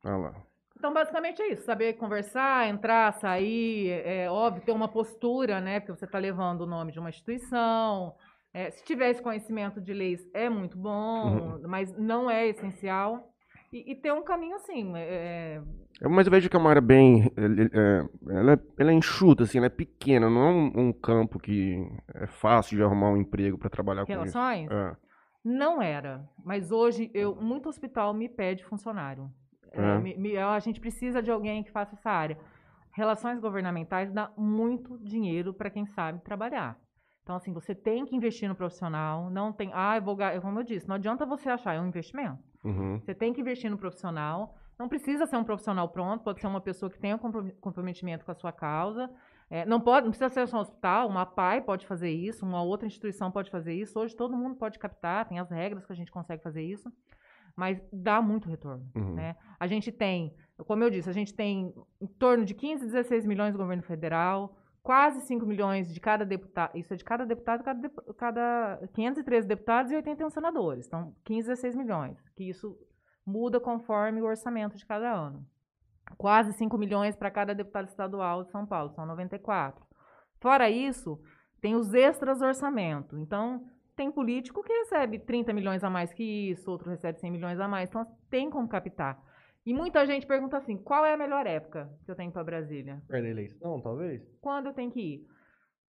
Olha lá.
Então, basicamente é isso. Saber conversar, entrar, sair. É óbvio, ter uma postura, né? Porque você está levando o nome de uma instituição. É, se tiver esse conhecimento de leis, é muito bom, mas não é essencial. E, e ter um caminho assim. é,
É, Mas eu vejo que é uma área bem. é, ela, é, ela é enxuta, assim, ela é pequena, não é um, um campo que é fácil de arrumar um emprego para trabalhar com isso.
relações,
É.
Não era, mas hoje eu muito hospital me pede funcionário. É, me- me- a gente precisa de alguém que faça essa área. Relações governamentais dá muito dinheiro para quem sabe trabalhar. Então, assim, você tem que investir no profissional. Não tem. Ah, eu vou. Como eu disse, não adianta você achar, é um investimento.
Uhum.
Você tem que investir no profissional. Não precisa ser um profissional pronto, pode ser uma pessoa que tenha compro- comprometimento com a sua causa. É, não, pode, não precisa ser só um hospital, uma PAI pode fazer isso, uma outra instituição pode fazer isso. Hoje todo mundo pode captar, tem as regras que a gente consegue fazer isso, mas dá muito retorno.
Uhum.
Né? A gente tem, como eu disse, a gente tem em torno de 15, 16 milhões do governo federal, quase 5 milhões de cada deputado, isso é de cada deputado, cada, cada 513 deputados e 81 senadores. Então, 15, 16 milhões, que isso muda conforme o orçamento de cada ano. Quase 5 milhões para cada deputado estadual de São Paulo, são 94. Fora isso, tem os extras do orçamento. Então, tem político que recebe 30 milhões a mais que isso, outro recebe 100 milhões a mais. Então, tem como captar. E muita gente pergunta assim: qual é a melhor época que eu tenho para Brasília?
Perto da eleição, talvez?
Quando eu tenho que ir?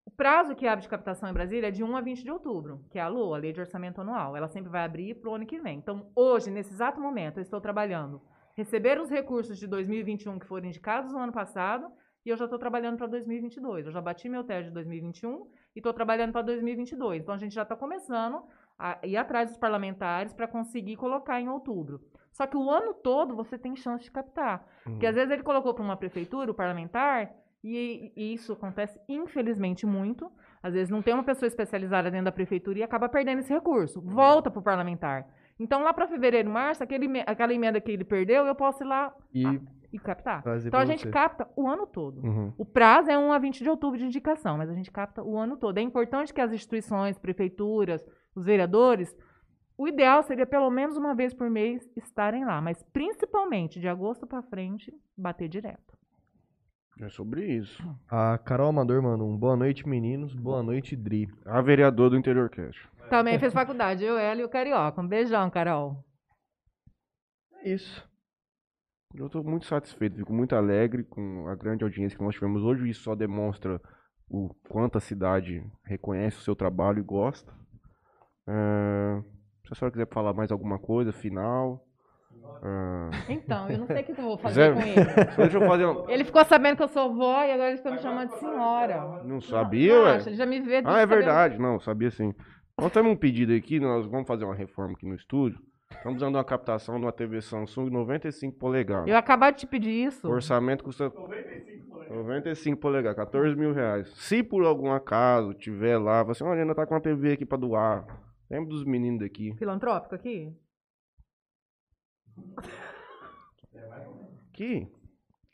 O prazo que abre de captação em Brasília é de 1 a 20 de outubro, que é a LOA, a Lei de Orçamento Anual. Ela sempre vai abrir para o ano que vem. Então, hoje, nesse exato momento, eu estou trabalhando. Receber os recursos de 2021 que foram indicados no ano passado e eu já estou trabalhando para 2022. Eu já bati meu teste de 2021 e estou trabalhando para 2022. Então, a gente já está começando a ir atrás dos parlamentares para conseguir colocar em outubro. Só que o ano todo você tem chance de captar. Porque às vezes ele colocou para uma prefeitura, o parlamentar, e, e isso acontece infelizmente muito. Às vezes não tem uma pessoa especializada dentro da prefeitura e acaba perdendo esse recurso. Volta para o parlamentar. Então lá para fevereiro, março, aquele, aquela emenda que ele perdeu, eu posso ir lá
E
e captar.
trazer
Então a gente
você.
capta o ano todo.
Uhum.
O prazo é 1 a 20 de outubro de indicação, mas a gente capta o ano todo. É importante que as instituições, prefeituras, os vereadores, o ideal seria pelo menos uma vez por mês estarem lá, mas principalmente de agosto para frente, bater direto.
É sobre isso.
A Carol Amador manda um boa noite, meninos. Boa noite, Dri.
A vereadora do Interior Cast.
Também fez faculdade, eu, ela e o Carioca. Um beijão, Carol.
É isso.
Eu estou muito satisfeito, fico muito alegre com a grande audiência que nós tivemos hoje. Isso só demonstra o quanto a cidade reconhece o seu trabalho e gosta. É, Se a senhora quiser falar mais alguma coisa, final. é,
Então, eu não sei o que eu vou fazer com ele.
só deixa eu fazer um...
Ele ficou sabendo que eu sou vó e agora ele fica me chamando de senhora.
Não sabia, ué?
Acha, ele já me vê
Ah, é
cabelo-
verdade. Não, sabia sim. Nós temos um pedido aqui, nós vamos fazer uma reforma aqui no estúdio. Estamos usando uma captação de uma TV Samsung 95 polegadas.
Eu ia acabar de te pedir isso.
O orçamento custa 95 polegadas, 14 mil reais. Se por algum acaso tiver lá, você, olha, ainda tá com uma TV aqui pra doar. Lembra dos meninos daqui.
Filantrópico aqui?
Aqui?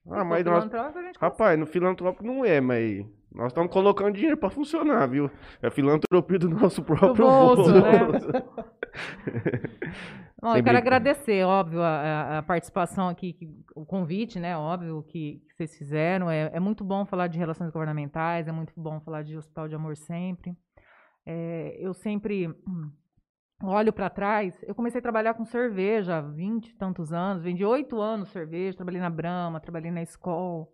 Ah, mas nós.
filantrópico, a gente
Rapaz, no filantrópico não é, mas nós estamos colocando dinheiro pra funcionar, viu? É filantropia do nosso <laughs> próprio
bolso,
bolso.
né? Bom, eu quero agradecer, óbvio, a, a- participação aqui, o convite, né? Óbvio que, que vocês fizeram. É, é muito bom falar de relações governamentais, é muito bom falar de Hospital de Amor sempre. É, eu sempre hum, olho para trás. Eu comecei a trabalhar com cerveja há 20 e tantos anos, vendi oito anos cerveja, trabalhei na Brahma, trabalhei na escola.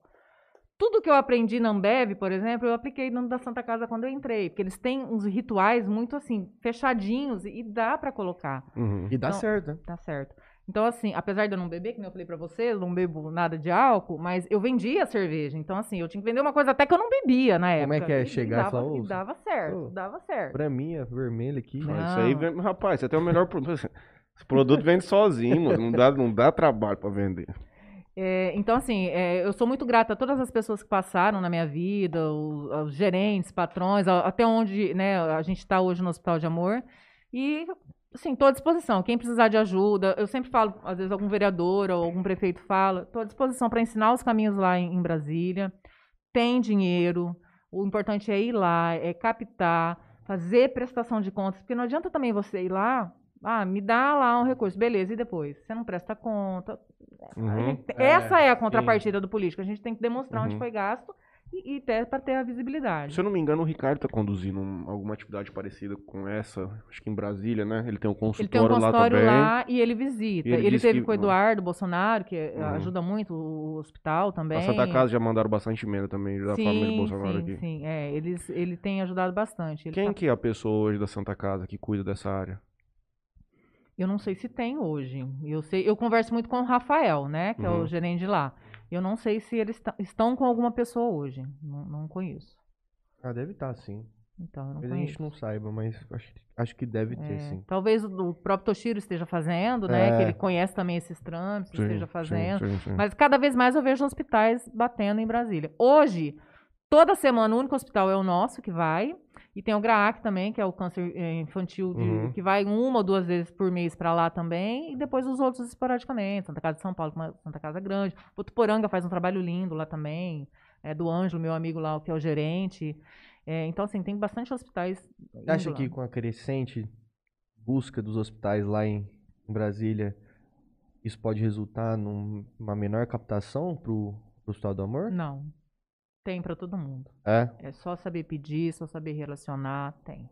Tudo que eu aprendi na Ambev, por exemplo, eu apliquei dentro da Santa Casa quando eu entrei, porque eles têm uns rituais muito assim, fechadinhos e, dá para colocar.
Uhum.
E dá
Então-
certo, né?
Tá certo. Então, assim, apesar de eu não beber, que nem eu falei pra você, eu não bebo nada de álcool, mas eu vendia cerveja. Então, assim, eu tinha que vender uma coisa até que eu não bebia na época.
Como é que é?
E-
Chegar e
dava,
falar,
e
"Ô,
dava certo,
ô,
dava certo.
Pra mim, é vermelho aqui.
Não.
Isso aí, vem- rapaz, você tem o melhor produto. <laughs> Esse produto vende sozinho, mano. Não dá, não dá trabalho pra vender.
É, então, assim, é, eu sou muito grata a todas as pessoas que passaram na minha vida, os, os gerentes, patrões, a- até onde né, a gente está hoje no Hospital de Amor. E, assim, estou à disposição. Quem precisar de ajuda, eu sempre falo, às vezes algum vereador ou algum prefeito fala, estou à disposição para ensinar os caminhos lá em, em Brasília. Tem dinheiro, o importante é ir lá, é captar, fazer prestação de contas, porque não adianta também você ir lá, ah, me dá lá um recurso, beleza, e depois? Você não presta conta,
Uhum.
gente-
É,
essa é a contrapartida do político. A gente tem que demonstrar onde
Uhum.
foi gasto e, e até para ter a visibilidade.
Se eu não me engano, o Ricardo está conduzindo um- alguma atividade parecida com essa, acho que em Brasília, né? Ele tem um
Ele tem um
consultório, lá
consultório
também.
lá e ele visita.
E ele
Ele, teve
que-
com o Eduardo Bolsonaro, que eh,
Uhum.
ajuda muito o hospital também.
A Santa Casa já mandaram bastante emenda também da família
sim,
Bolsonaro
sim,
aqui.
sim. É, eles, ele tem ajudado bastante. Ele
Quem
tá-
que é a pessoa hoje da Santa Casa que cuida dessa área?
Eu não sei se tem hoje. Eu sei, eu converso muito com o Rafael, né, que é
Uhum.
o gerente de lá. Eu não sei se eles estão com alguma pessoa hoje. Não, não conheço.
Ah, deve estar, sim.
Então,
Talvez a gente não saiba, mas acho, acho que deve ter,
É,
sim.
talvez o o próprio Toshiro esteja fazendo, né?
É.
Que ele conhece também esses trâmites, esteja fazendo.
sim, sim.
Mas cada vez mais eu vejo hospitais batendo em Brasília. Hoje, toda semana, o único hospital é o nosso que vai. E tem o GRAAC também, que é o câncer eh, infantil, de-
Uhum.
que vai uma ou duas vezes por mês para lá também. E depois os outros esporadicamente. Santa Casa de São Paulo, é Santa Casa Grande. Botuporanga faz um trabalho lindo lá também. É do Ângelo, meu amigo lá, que é o gerente. É, então, assim, tem bastante hospitais.
Você acha
indo
que
lá.
com a crescente busca dos hospitais lá em, Brasília, isso pode resultar num- numa menor captação pro, pro Hospital do Amor?
Não. Tem para todo mundo.
É?
É só saber pedir, só saber relacionar, tem.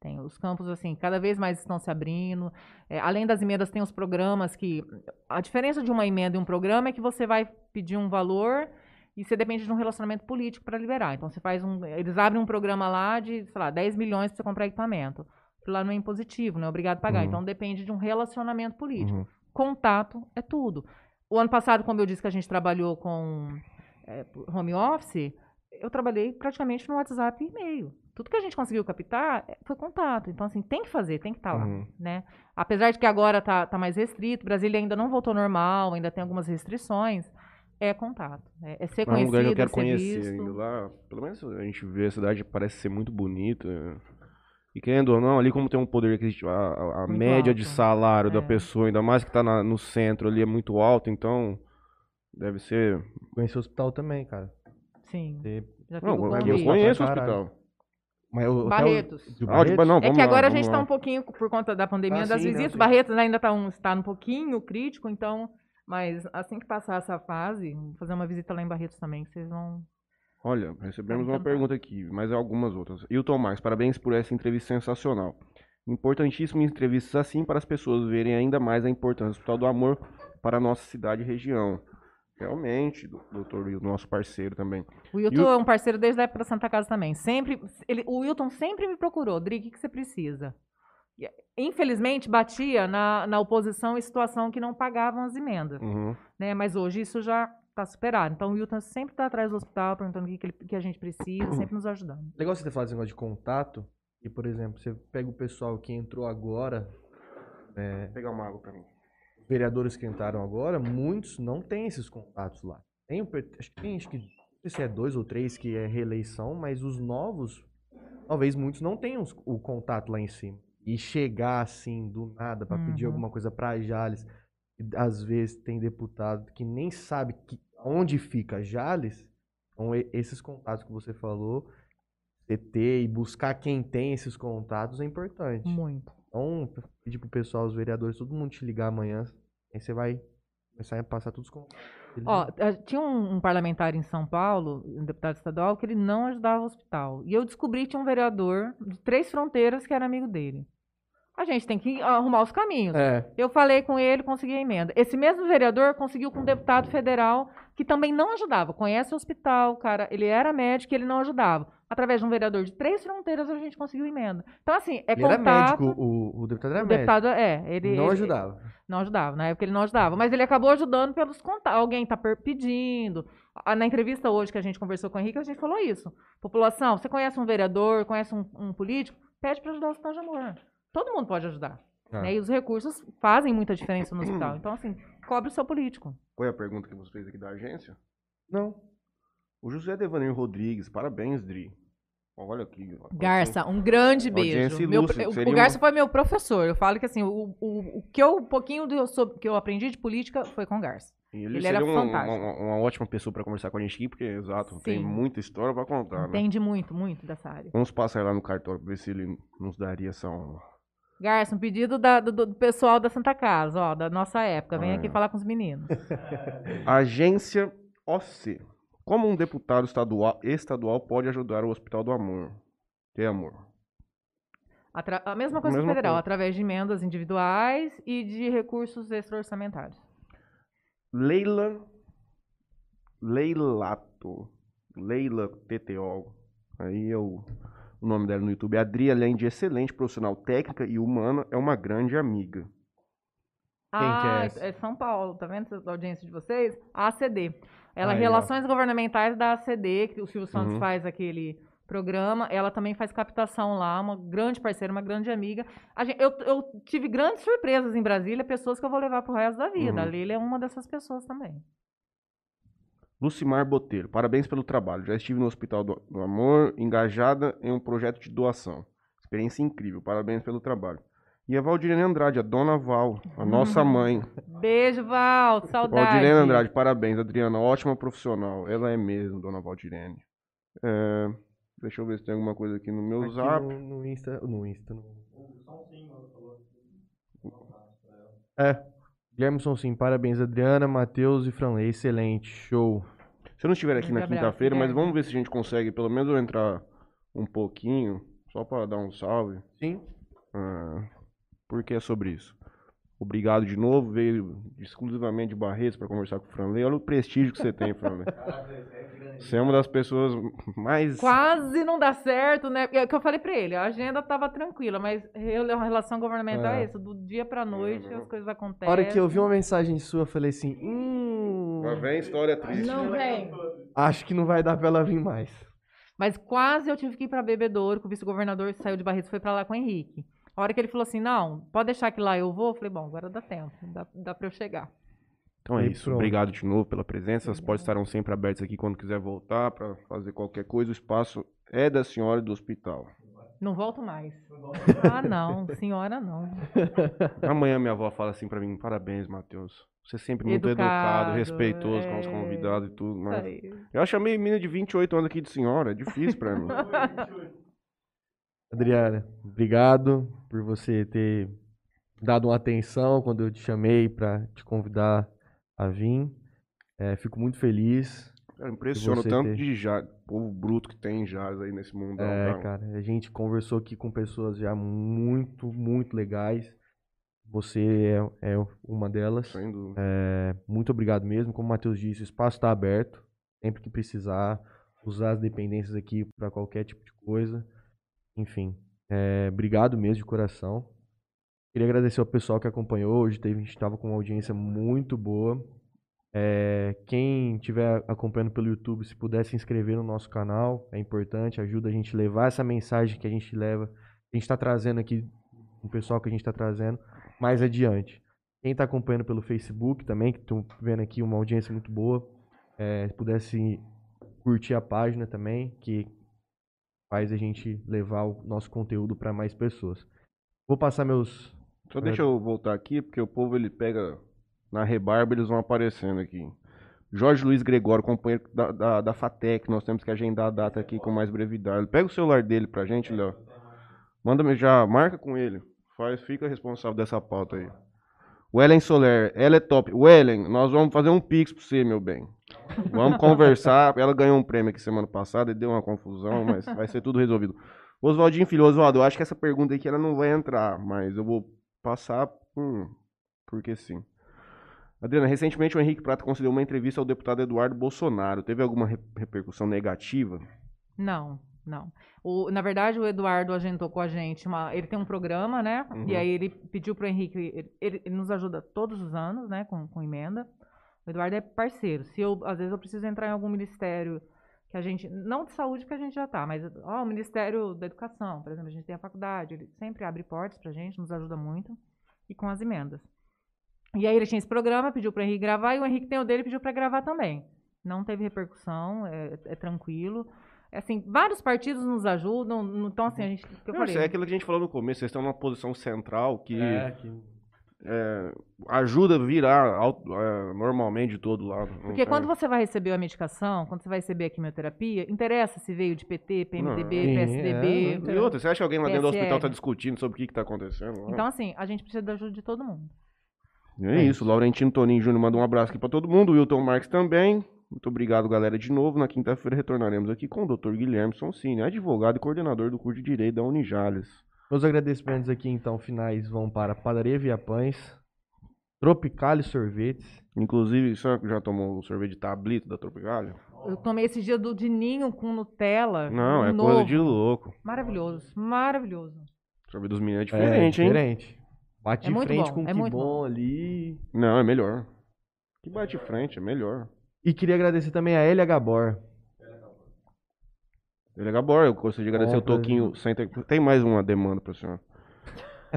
Tem. Os campos, assim, cada vez mais estão se abrindo. É, além das emendas, tem os programas que. A diferença de uma emenda e um programa é que você vai pedir um valor e você depende de um relacionamento político para liberar. Então, você faz um. Eles abrem um programa lá de, sei lá, 10 milhões para você comprar equipamento. Aquilo lá não é impositivo, não é obrigado a pagar.
Uhum.
Então, depende de um relacionamento político
Uhum.
contato é tudo. O ano passado, como eu disse que a gente trabalhou com é, home office, eu trabalhei praticamente no WhatsApp e e-mail. Tudo que a gente conseguiu captar é, foi contato. Então, assim, tem que fazer, tem que estar lá,
Uhum.
né? Apesar de que agora tá, tá mais restrito, Brasília ainda não voltou ao normal, ainda tem algumas restrições, é contato. É, é ser
É um lugar
conhecido,
que eu quero
ser
conhecer
visto.
ainda lá. Pelo menos a gente vê a cidade parece ser muito bonita. E querendo ou não, ali como tem um poder aquisitivo, a, a- média de
alto.
salário da
É.
pessoa, ainda mais que tá na- no centro ali, é muito alto, então deve ser.
Conheci o hospital também, cara.
Sim,
Você-
já
Não, eu, eu conheço o hospital.
Mas o, o-
Barretos.
de
Ah,
Barretos?
não,
É que
lá,
agora a gente está um pouquinho, por conta da pandemia,
Ah,
das
sim, não,
visitas.
sim.
Barretos ainda está um, está um pouquinho crítico, então. Mas assim que passar essa fase, vou fazer uma visita lá em Barretos também, que vocês vão.
Olha, recebemos uma
tá.
pergunta aqui, mas algumas outras. Hilton Marques, parabéns por essa entrevista sensacional. Importantíssima entrevistas assim para as pessoas verem ainda mais a importância do Hospital do Amor para a nossa cidade e região. Realmente, do- doutor Hilton, nosso parceiro também.
O Wilton é um parceiro desde a época da Santa Casa também. Sempre, ele, o Wilton sempre me procurou, Dri, o que, que você precisa? E, Infelizmente, batia na, na oposição em situação que não pagavam as emendas.
Uhum.
Né? Mas hoje isso já está superado. Então o Wilton sempre está atrás do hospital, perguntando o que, que, ele- que a gente precisa, <clears throat> sempre nos ajudando.
Legal você ter falado esse negócio de contato. E, por exemplo, você pega o pessoal que entrou agora, é,
Vou pegar uma água para mim.
Vereadores que entraram agora, muitos não têm esses contatos lá. Tem, acho que tem, acho que, não sei se é dois ou três que é reeleição, mas os novos, talvez muitos não tenham o contato lá em cima. E chegar assim, do nada, pedir
Uhum.
alguma coisa pra Jales, às vezes tem deputado que nem sabe que, onde fica Jales, então esses contatos que você falou, ter e buscar quem tem esses contatos é importante.
Muito.
Então, pedir pro pessoal, os vereadores, todo mundo te ligar amanhã. Aí você vai começar a passar todos os contatos. deles.
Ó, eh, tinha um, um parlamentar em São Paulo, um deputado estadual, que ele não ajudava o hospital. E eu descobri que tinha um vereador de Três Fronteiras que era amigo dele. A gente tem que arrumar os caminhos.
É.
Eu falei com ele, consegui a emenda. Esse mesmo vereador conseguiu com um deputado federal que também não ajudava. Conhece o hospital, cara, ele era médico e ele não ajudava. Através de um vereador de Três Fronteiras a gente conseguiu emenda. Então, assim, é
Ele era
contato.
médico, o, o deputado era
o
médico.
deputado, é, ele
não
ele-
ajudava.
não ajudava, na época ele não ajudava. Mas ele acabou ajudando pelos contatos. Alguém está pedindo. Na entrevista hoje que a gente conversou com o Henrique, a gente falou isso. População, você conhece um vereador, conhece um, um político? Pede para ajudar o hospital de amor. Todo mundo pode ajudar.
Ah.
né? E os recursos fazem muita diferença no hospital. Então, assim, cobre o seu político.
Qual é a pergunta que você fez aqui da agência?
Não.
O José Devaneiro Rodrigues, parabéns, Dri. Olha aqui.
Garça, um grande beijo. Meu, o- o Garça
um-
foi meu professor. Eu falo que assim, o, o, o que eu, um pouquinho do, sobre- que eu aprendi de política foi com o Garça.
Ele,
Ele era
uma,
fantástico.
uma- uma ótima pessoa para conversar com a gente aqui, porque, exato, tem
Sim.
muita história para contar, né?
Entende muito, muito dessa área.
Vamos passar lá no cartório pra ver se ele nos daria essa honra.
Garça, um pedido da- do, do pessoal da Santa Casa, ó, da nossa época. Vem
Ah,
aqui
é.
falar com os meninos. <laughs>
Agência OC. Como um deputado estadual, estadual pode ajudar o Hospital do Amor? Ter amor.
Atra- a mesma coisa que
Mesma
federal,
coisa.
através de emendas individuais e de recursos extra-orçamentários.
Leila Leilato. Leila TTO. Aí é o, nome dela no YouTube. Adri, além de excelente profissional técnica e humana, é uma grande amiga.
Quem que é
ah,
essa?
é São Paulo, tá vendo essa audiência de vocês? A ACD. Ela é
Aí, ó.
Relações Governamentais da ACD, que o Silvio Santos
Uhum.
faz aquele programa. Ela também faz captação lá, uma grande parceira, uma grande amiga. A gente- eu, eu tive grandes surpresas em Brasília, pessoas que eu vou levar pro resto da vida.
Uhum.
A Leila é uma dessas pessoas também.
Lucimar Botelho, parabéns pelo trabalho. Já estive no Hospital do, Amor, engajada em um projeto de doação. Experiência incrível, parabéns pelo trabalho. E a Valdirene Andrade, a dona Val, a nossa mãe.
Beijo, Val, saudade.
Valdirene Andrade, parabéns, Adriana, ótima profissional. Ela é mesmo, dona Valdirene. É, deixa eu ver se tem alguma coisa aqui no meu
Aqui
zap.
no, no Insta. No Insta. No... É. Guilherme Sonsim, parabéns, Adriana, Matheus e Franley. Excelente, show.
Se eu não estiver aqui na
Grande abraço,
quinta-feira, mas vamos ver se a gente consegue pelo menos eu entrar um pouquinho, só para dar um salve.
Sim.
Ah, porque é sobre isso. Obrigado de novo, veio exclusivamente de Barretos para conversar com o Franley. Olha o prestígio que você tem, Franley. Você é uma das pessoas mais.
Quase não dá certo, né? É o que eu falei pra ele, a agenda tava tranquila, mas a relação governamental é,
É.
isso, do dia pra noite
não.
as coisas
A
acontecem.
hora que eu vi uma mensagem sua, eu falei assim: hum.
Lá vem história triste.
Não vem.
Acho que não vai dar pra ela vir mais.
Mas quase eu tive que ir pra Bebedouro, que o vice-governador saiu de Barretos e foi pra lá com o Henrique. A hora que ele falou assim, não, pode deixar que lá eu vou, eu falei, bom, agora dá tempo, dá, dá pra eu chegar.
Então é
E
isso.
pronto.
Obrigado de novo pela presença. As portas estarão sempre abertas aqui quando quiser voltar para fazer qualquer coisa. O espaço é da senhora e do hospital.
Não volto mais. Ah, não, senhora não. <laughs>
Amanhã minha avó fala assim para mim: parabéns, Matheus. Você é sempre muito educado,
Educado,
respeitoso com os
é.
convidados e tudo. Mas... Eu chamei menina de 28 anos aqui de senhora. É difícil para mim. <laughs>
Adriana, obrigado por você ter dado uma atenção quando eu te chamei pra te convidar a vir. É, fico muito feliz.
Cara, impressiona o tanto
ter-
de Jales, povo bruto que tem em Jales aí nesse mundo.
É, cara, a gente conversou aqui com pessoas já muito, muito legais. Você é, é uma delas.
Sem dúvida.
É, muito obrigado mesmo. Como o Matheus disse, o espaço está aberto. Sempre que precisar, usar as dependências aqui para qualquer tipo de coisa. Enfim, é, obrigado mesmo de coração. Queria agradecer ao pessoal que acompanhou. Hoje teve, a gente estava com uma audiência muito boa. É, quem estiver acompanhando pelo YouTube, se puder se inscrever no nosso canal, é importante, ajuda a gente a levar essa mensagem que a gente leva, a gente está trazendo aqui, o pessoal que a gente está trazendo, mais adiante. Quem está acompanhando pelo Facebook também, que estão vendo aqui uma audiência muito boa, é, se pudesse curtir a página também, que faz a gente levar o nosso conteúdo para mais pessoas. Vou passar meus.
Só deixa eu voltar aqui, porque o povo ele pega na rebarba, eles vão aparecendo aqui. Jorge Luiz Gregório, companheiro da, da, da FATEC, nós temos que agendar a data aqui com mais brevidade. Pega o celular dele pra gente, Léo. Manda já, marca com ele. Faz, fica responsável dessa pauta aí. O Ellen Soler, ela é top. O Ellen, nós vamos fazer um pix pra você, meu bem. Vamos conversar. Ela ganhou um prêmio aqui semana passada e deu uma confusão, mas vai ser tudo resolvido. Oswaldinho Filho, Oswaldo, eu acho que essa pergunta aqui ela não vai entrar, mas eu vou passar por, porque sim. Adriana, recentemente o Henrique Prata concedeu uma entrevista ao deputado Eduardo Bolsonaro. Teve alguma re- repercussão negativa?
Não, não. O, na verdade, o Eduardo agendou com a gente uma. Ele tem um programa, né?
Uhum.
E aí ele pediu para o Henrique. Ele, ele- ele nos ajuda todos os anos, né? Com, com emenda. O Eduardo é parceiro. Se eu, às vezes, eu preciso entrar em algum ministério que a gente. Não de saúde, porque a gente já tá, mas ó, o Ministério da Educação, por exemplo, a gente tem a faculdade, ele sempre abre portas pra gente, nos ajuda muito. E com as emendas. E aí ele tinha esse programa, pediu para o Henrique gravar, e o Henrique tem o dele e pediu para gravar também. Não teve repercussão, é, é tranquilo. É Assim, vários partidos nos ajudam, não- então assim, a gente, que eu
Não,
falei,
isso é aquilo que a gente falou no começo, vocês estão numa posição central que
que-
é, ajuda a virar é, normalmente de todo lado. Não
porque quando você vai receber a medicação, quando você vai receber a quimioterapia, interessa se veio de PT, PMDB,
Sim,
PSDB.
é,
E outra, você acha que alguém lá dentro do hospital está discutindo sobre o que está acontecendo?
Então assim, a gente precisa da ajuda de todo mundo.
é isso, Laurentino Toninho Júnior manda um abraço aqui para todo mundo, Wilton Marques também. Muito obrigado, galera, de novo. Na quinta-feira retornaremos aqui com o Dr. Guilherme Sonsini, advogado e coordenador do curso de Direito da Unijales.
Meus agradecimentos aqui, então, finais vão para Padaria Via Pães, Tropicale Sorvetes.
Inclusive, você já tomou o sorvete de tablito da Tropicália?
Eu tomei esse dia do de ninho com Nutella.
Não, é
novo.
coisa de louco.
Maravilhoso, maravilhoso.
O sorvete dos meninos é diferente, hein?
diferente. Bate
É
de frente
bom,
com o
é
que
muito
bom
bom.
ali.
Não, é melhor. Que bate frente, é melhor.
E queria agradecer também a Elia Gabor.
Ele é Gabor, eu gostaria de agradecer o. Toquinho Center. Tem mais uma demanda pra senhora.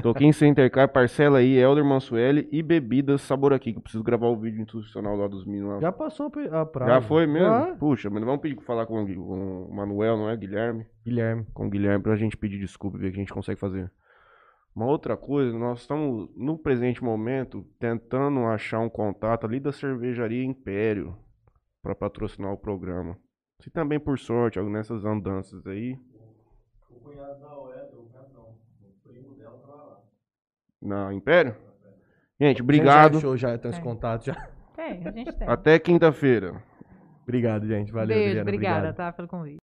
Toquinho Center Car, parcela aí, Elder Mansueli e bebidas Sabor aqui, que eu preciso gravar o vídeo institucional lá dos meninos lá.
Já passou a praia.
Já foi mesmo?
Já.
Puxa, mas vamos pedir pra falar com o Gui- com o Manuel, não é? Guilherme?
Guilherme.
Com o Guilherme pra gente pedir desculpa e ver o que a gente consegue fazer. Uma outra coisa, nós estamos, no presente momento, tentando achar um contato ali da cervejaria Império pra patrocinar o programa. Se também, por sorte, algo nessas andanças aí. Na Império? Gente, obrigado.
Já achou, já tem os
É.
contatos já.
Tem, a gente tem.
Até quinta-feira.
Obrigado, gente. Valeu,
Beijo,
Adriana.
obrigada,
Obrigado.
tá, pelo convite.